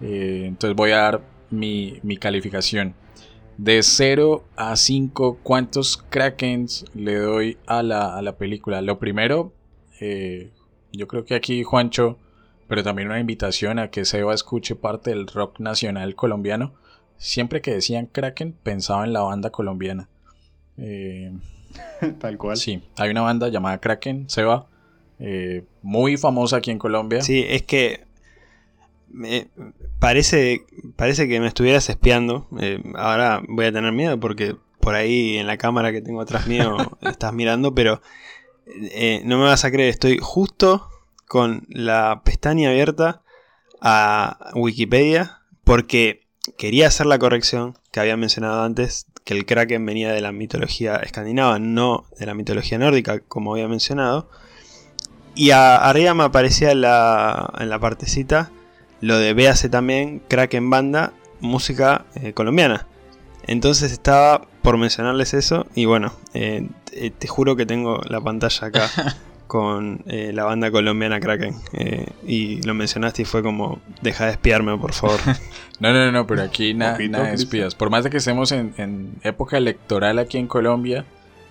Eh, entonces voy a dar mi, mi calificación. De 0 a 5, ¿cuántos Krakens le doy a la, a la película? Lo primero, eh, yo creo que aquí Juancho, pero también una invitación a que Seba escuche parte del rock nacional colombiano. Siempre que decían Kraken, pensaba en la banda colombiana. Eh, Tal cual. sí, hay una banda llamada Kraken, Seba, eh, muy famosa aquí en Colombia. Sí, es que me parece, parece que me estuvieras espiando. Eh, ahora voy a tener miedo porque por ahí en la cámara que tengo atrás mío estás mirando, pero eh, no me vas a creer, estoy justo con la pestaña abierta a Wikipedia porque quería hacer la corrección que había mencionado antes, que el Kraken venía de la mitología escandinava, no de la mitología nórdica, como había mencionado. Y a- arriba me aparecía en la, en la partecita lo de véase también Kraken Banda, música eh, colombiana. Entonces estaba por mencionarles eso y bueno, eh, te, te juro que tengo la pantalla acá con eh, la banda colombiana Kraken. Eh, y lo mencionaste y fue como, deja de espiarme por favor. No, no, no, pero aquí na- nada de espías. Por más de que estemos en, en época electoral aquí en Colombia,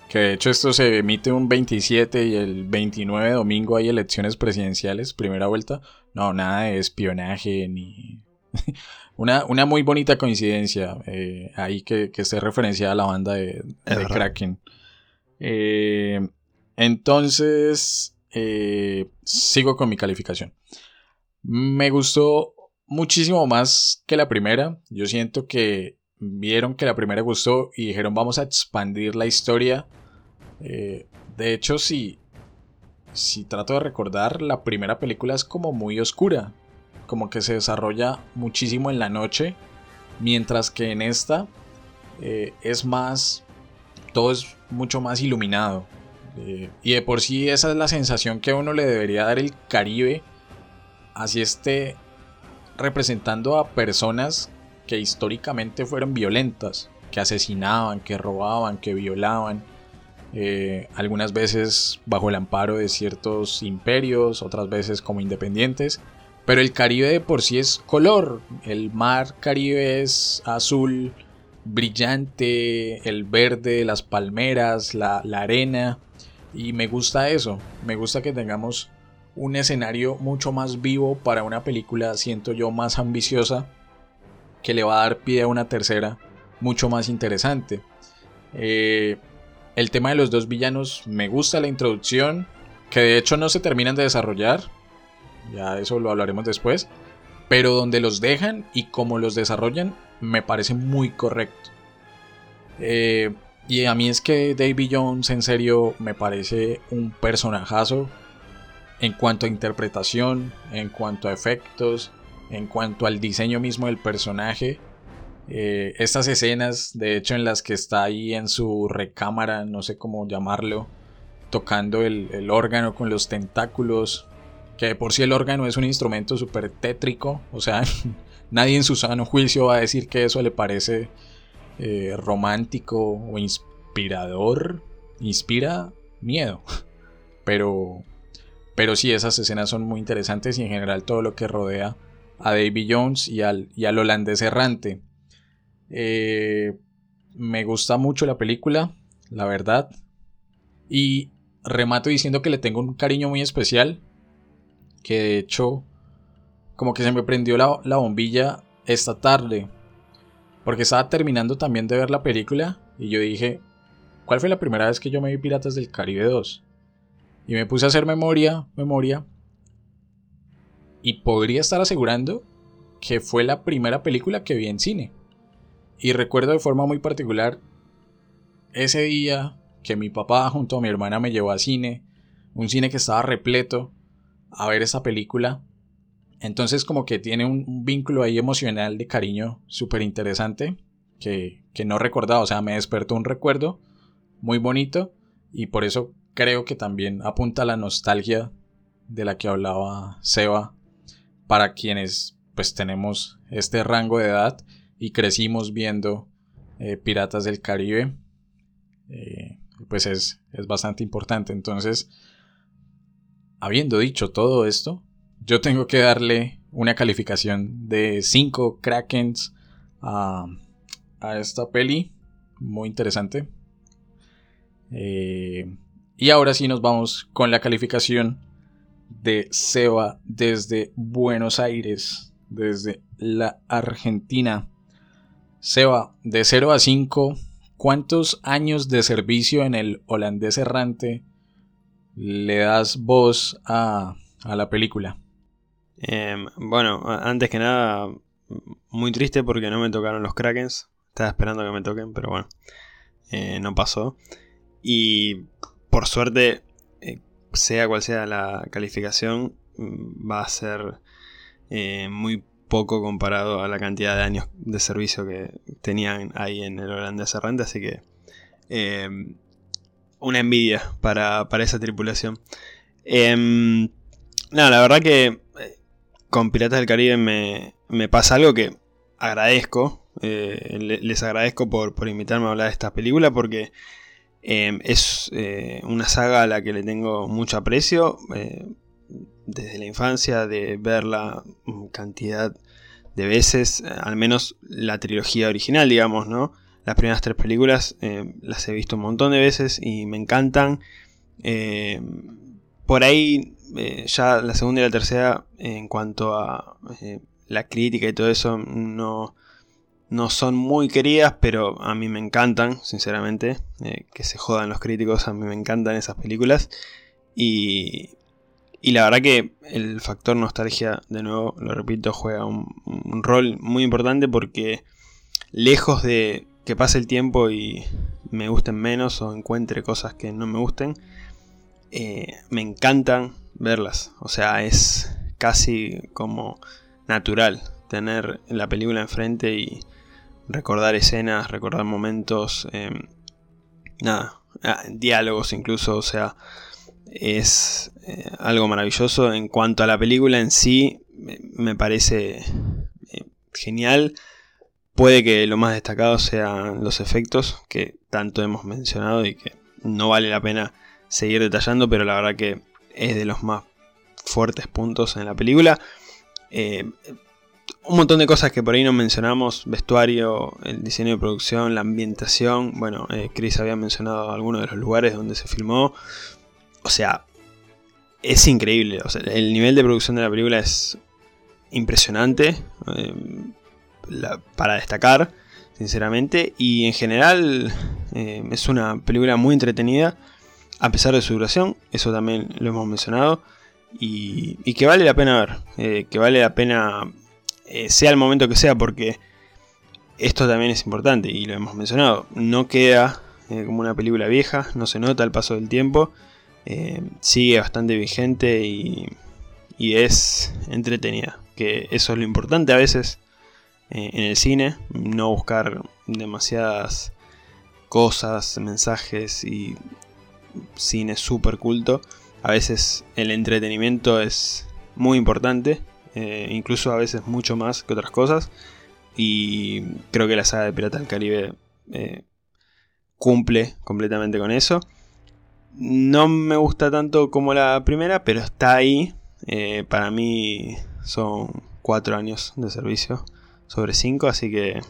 que de hecho esto se emite un 27 y el 29 de domingo hay elecciones presidenciales, primera vuelta. No, nada de espionaje ni... una, una muy bonita coincidencia eh, ahí que, que esté referenciada a la banda de, de. Kraken. Eh, entonces, eh, sigo con mi calificación. Me gustó muchísimo más que la primera. Yo siento que vieron que la primera gustó y dijeron vamos a expandir la historia. Eh, de hecho, si, si trato de recordar, la primera película es como muy oscura. Como que se desarrolla muchísimo en la noche. Mientras que en esta eh, es más... Todo es mucho más iluminado. Eh, y de por sí esa es la sensación que a uno le debería dar el Caribe. Así esté representando a personas que históricamente fueron violentas, que asesinaban, que robaban, que violaban, eh, algunas veces bajo el amparo de ciertos imperios, otras veces como independientes. Pero el Caribe de por sí es color, el mar Caribe es azul, brillante, el verde, las palmeras, la, la arena. Y me gusta eso, me gusta que tengamos un escenario mucho más vivo para una película, siento yo, más ambiciosa, que le va a dar pie a una tercera mucho más interesante. Eh, el tema de los dos villanos, me gusta la introducción, que de hecho no se terminan de desarrollar, ya eso lo hablaremos después, pero donde los dejan y cómo los desarrollan me parece muy correcto. Eh, y a mí es que Davy Jones en serio me parece un personajazo en cuanto a interpretación, en cuanto a efectos, en cuanto al diseño mismo del personaje. Eh, estas escenas, de hecho, en las que está ahí en su recámara, no sé cómo llamarlo, tocando el, órgano con los tentáculos, que por si el órgano es un instrumento súper tétrico, o sea, nadie en su sano juicio va a decir que eso le parece eh, romántico o inspirador, inspira miedo, pero pero sí, esas escenas son muy interesantes y en general todo lo que rodea a Davy Jones y al, y al holandés errante. Eh, me gusta mucho la película, la verdad. Y remato diciendo que le tengo un cariño muy especial. Que de hecho, como que se me prendió la, la bombilla esta tarde. Porque estaba terminando también de ver la película. Y yo dije, ¿cuál fue la primera vez que yo me vi Piratas del Caribe 2? Y me puse a hacer memoria, memoria. Y podría estar asegurando que fue la primera película que vi en cine. Y recuerdo de forma muy particular ese día que mi papá junto a mi hermana me llevó a cine, un cine que estaba repleto, a ver esa película. Entonces como que tiene un, vínculo ahí emocional de cariño súper interesante que, que no recordaba, o sea, me despertó un recuerdo muy bonito y por eso creo que también apunta a la nostalgia de la que hablaba Seba para quienes pues tenemos este rango de edad y crecimos viendo eh, Piratas del Caribe eh, pues es, es bastante importante. Entonces habiendo dicho todo esto yo tengo que darle una calificación de 5 krakens a, a esta peli muy interesante eh, y ahora sí nos vamos con la calificación de Seba desde Buenos Aires, desde la Argentina. Seba, de 0 a 5, ¿cuántos años de servicio en el holandés errante le das voz a, la película? Em, bueno, antes que nada, muy triste porque no me tocaron los Krakens. Estaba esperando que me toquen, pero bueno, eh, no pasó. Y por suerte, eh, sea cual sea la calificación, mm, va a ser eh, muy poco comparado a la cantidad de años de servicio que tenían ahí en el holandés errante, así que em, una envidia para, esa tripulación. Em, nada, la verdad que con Piratas del Caribe me, pasa algo que agradezco, les agradezco por, por invitarme a hablar de esta película porque Em, es eh, una saga a la que le tengo mucho aprecio. Eh, desde la infancia, de verla cantidad de veces, al menos la trilogía original, digamos, ¿no? Las primeras tres películas em, las he visto un montón de veces y me encantan. Em, por ahí, eh, ya la segunda y la tercera, en cuanto a la crítica y todo eso, no, no son muy queridas, pero a mí me encantan, sinceramente. Eh, que se jodan los críticos, a mí me encantan esas películas. Y, y la verdad que el factor nostalgia, de nuevo, lo repito, juega un, rol muy importante porque lejos de que pase el tiempo y me gusten menos o encuentre cosas que no me gusten, eh, me encantan verlas. O sea, es casi como natural tener la película enfrente y recordar escenas, recordar momentos, em, nada, diálogos incluso, o sea, es eh, algo maravilloso. En cuanto a la película en sí, me parece eh, genial. Puede que lo más destacado sean los efectos, que tanto hemos mencionado y que no vale la pena seguir detallando, pero la verdad que es de los más fuertes puntos en la película. Eh, un montón de cosas que por ahí no mencionamos, vestuario, el diseño de producción, la ambientación, bueno, eh, Chris había mencionado algunos de los lugares donde se filmó, o sea, es increíble, el nivel de producción de la película es impresionante, eh, para destacar, sinceramente, y en general es una película muy entretenida, a pesar de su duración, eso también lo hemos mencionado, y, que vale la pena ver, eh, que vale la pena, eh, sea el momento que sea, porque esto también es importante, y lo hemos mencionado, no queda como una película vieja, no se nota el paso del tiempo, sigue bastante vigente y, y es entretenida, que eso es lo importante a veces en el cine, no buscar demasiadas cosas, mensajes y cine súper culto. A veces el entretenimiento es muy importante, eh, incluso a veces mucho más que otras cosas. Y creo que la saga de Pirata del Caribe eh, cumple completamente con eso. No me gusta tanto como la primera, pero está ahí. Eh, para mí son cuatro años de servicio sobre cinco, así que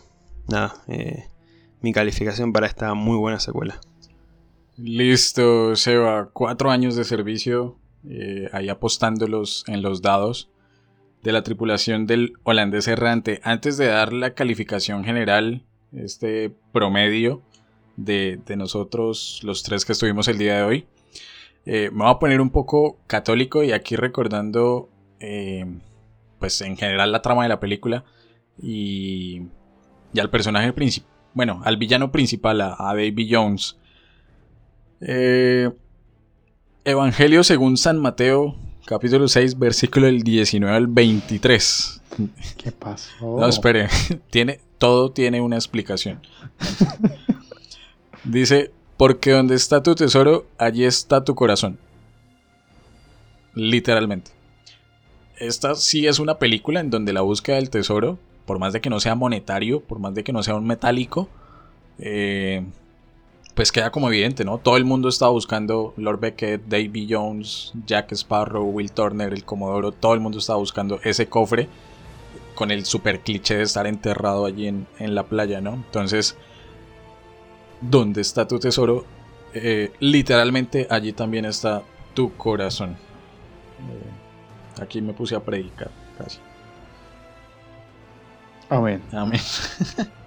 nada, mi calificación para esta muy buena secuela. Listo, Seba. Cuatro años de servicio eh, ahí apostándolos en los dados de la tripulación del holandés errante. Antes de dar la calificación general, este promedio de, nosotros, los tres que estuvimos el día de hoy, eh, me voy a poner un poco católico y aquí recordando, eh, pues en general la trama de la película y, y al personaje principal bueno, al villano principal, a, Baby Jones. Eh, Evangelio según San Mateo, capítulo 6, versículo del 19 al 23. ¿Qué pasó? No, espere, tiene, todo tiene una explicación. Dice, porque donde está tu tesoro, allí está tu corazón. Literalmente. Esta sí es una película en donde la búsqueda del tesoro por más de que no sea monetario, por más de que no sea un metálico, eh, pues queda como evidente, ¿no? Todo el mundo está buscando Lord Beckett, Davy Jones, Jack Sparrow, Will Turner, el Comodoro, todo el mundo está buscando ese cofre con el super cliché de estar enterrado allí en, la playa, ¿no? Entonces, ¿dónde está tu tesoro? Eh, literalmente allí también está tu corazón. Eh, aquí me puse a predicar casi. Amén. Amén.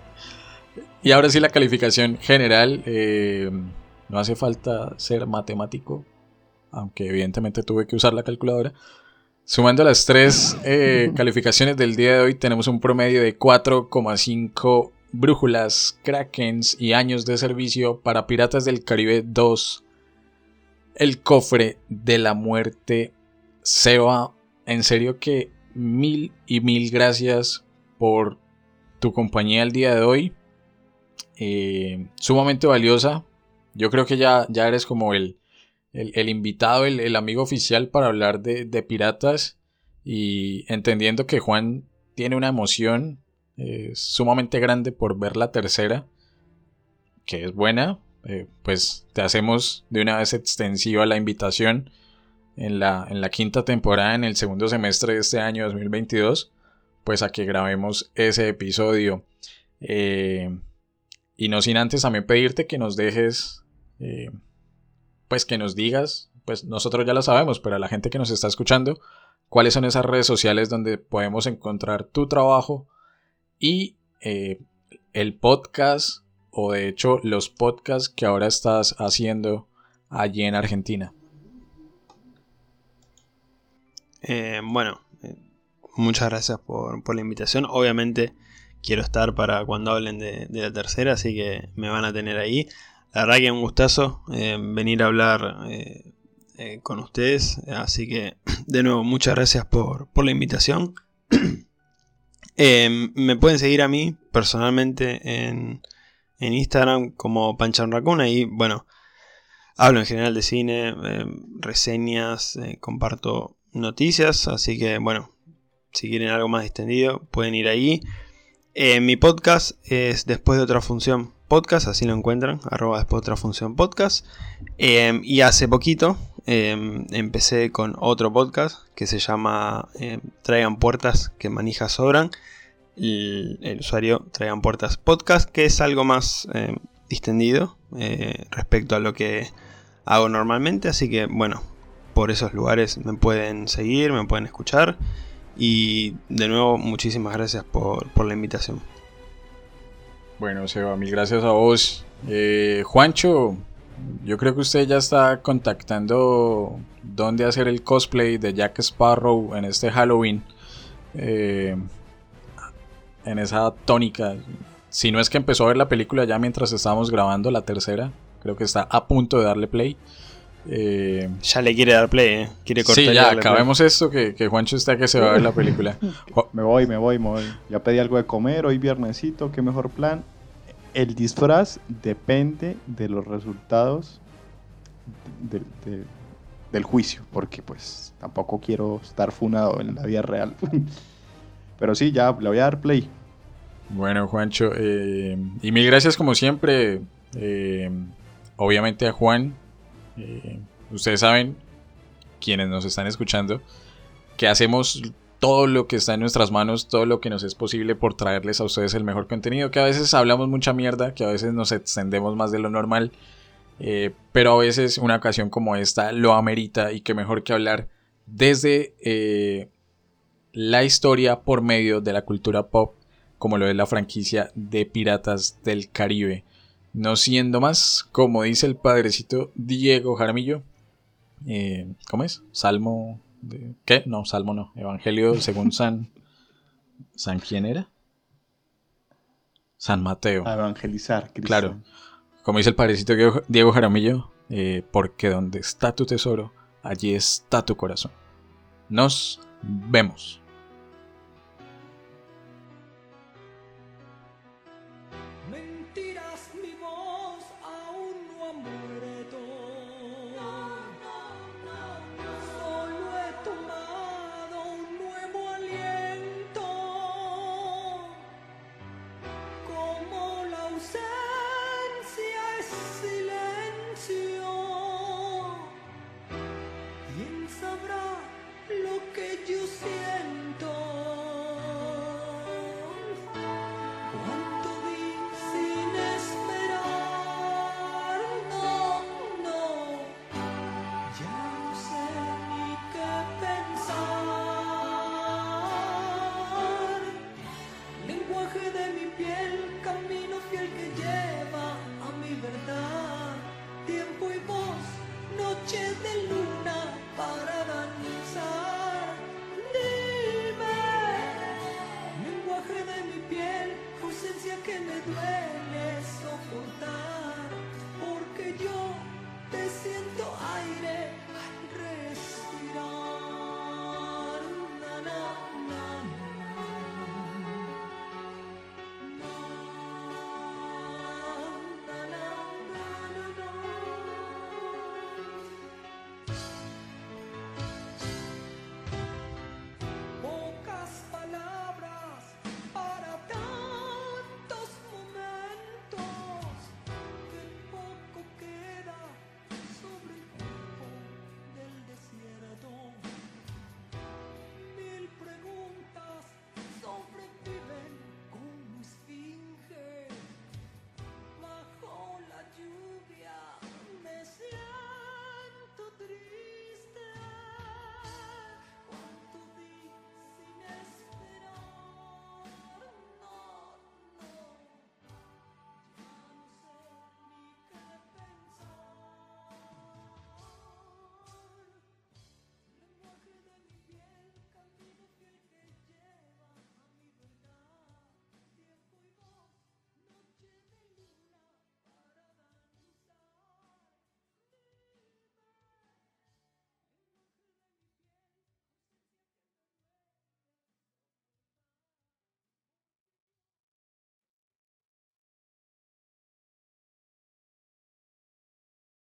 y ahora sí la calificación general. Eh, no hace falta ser matemático, aunque evidentemente tuve que usar la calculadora. Sumando las tres eh, calificaciones del día de hoy, tenemos un promedio de 4,5 brújulas, krakens y años de servicio para Piratas del Caribe 2. El cofre de la muerte. Seba, en serio que mil y mil gracias por tu compañía el día de hoy. Eh, sumamente valiosa. Yo creo que ya, ya eres como el, el, invitado, el, amigo oficial para hablar de, piratas. Y entendiendo que Juan tiene una emoción eh, sumamente grande por ver la tercera, que es buena, eh, pues te hacemos de una vez extensiva la invitación en la, en la quinta temporada, en el segundo semestre de este año 2022 pues a que grabemos ese episodio. Eh, y no sin antes también pedirte que nos dejes, eh, pues que nos digas, pues nosotros ya lo sabemos, pero a la gente que nos está escuchando, cuáles son esas redes sociales donde podemos encontrar tu trabajo y eh, el podcast o de hecho los podcasts que ahora estás haciendo allí en Argentina. bueno, muchas gracias por, la invitación. Obviamente quiero estar para cuando hablen de, la tercera, así que me van a tener ahí. La verdad que un gustazo eh, venir a hablar eh, eh, con ustedes, así que de nuevo muchas gracias por, la invitación. me pueden seguir a mí personalmente en, en Instagram como Panchan Raccoon y bueno, hablo en general de cine, reseñas, comparto noticias, así que bueno, si quieren algo más extendido, pueden ir ahí. Eh, mi podcast es Después de otra función podcast, así lo encuentran, arroba después de otra función podcast. Eh, y hace poquito eh, empecé con otro podcast que se llama Traigan Puertas que manijas sobran. El, el, usuario Traigan Puertas Podcast, que es algo más distendido respecto a lo que hago normalmente. Así que bueno, por esos lugares me pueden seguir, me pueden escuchar. Y de nuevo, muchísimas gracias por, la invitación. Bueno, Seba, mil gracias a vos. Eh, Juancho, yo creo que usted ya está contactando dónde hacer el cosplay de Jack Sparrow en este Halloween. Eh, en esa tónica. Si no es que empezó a ver la película ya mientras estábamos grabando la tercera. Creo que está a punto de darle play. Eh, Ya le quiere dar play, ¿eh? Quiere cortar sí, ya, play. acabemos esto, que, que Juancho está que se va a ver la película. Me voy, me voy, me voy. Ya pedí algo de comer, hoy viernesito, qué mejor plan. El disfraz depende de los resultados de- de- del juicio, porque pues tampoco quiero estar funado en la vida real. Pero sí, ya le voy a dar play. Bueno, Juancho, eh, y mil gracias como siempre, eh, obviamente a Juan. Eh, ustedes saben, quienes nos están escuchando, que hacemos todo lo que está en nuestras manos, todo lo que nos es posible por traerles a ustedes el mejor contenido, que a veces hablamos mucha mierda, que a veces nos extendemos más de lo normal, eh, pero a veces una ocasión como esta lo amerita y que mejor que hablar desde eh, la historia por medio de la cultura pop como lo es la franquicia de Piratas del Caribe. No siendo más, como dice el padrecito Diego Jaramillo, eh, ¿cómo es? Salmo de... ¿Qué? No, Salmo no. Evangelio según San... ¿San quién era? San Mateo. A evangelizar, Cristo. Claro. Como dice el padrecito Diego- Diego Jaramillo, eh, porque donde está tu tesoro, allí está tu corazón. Nos vemos. Mentiras, mi voz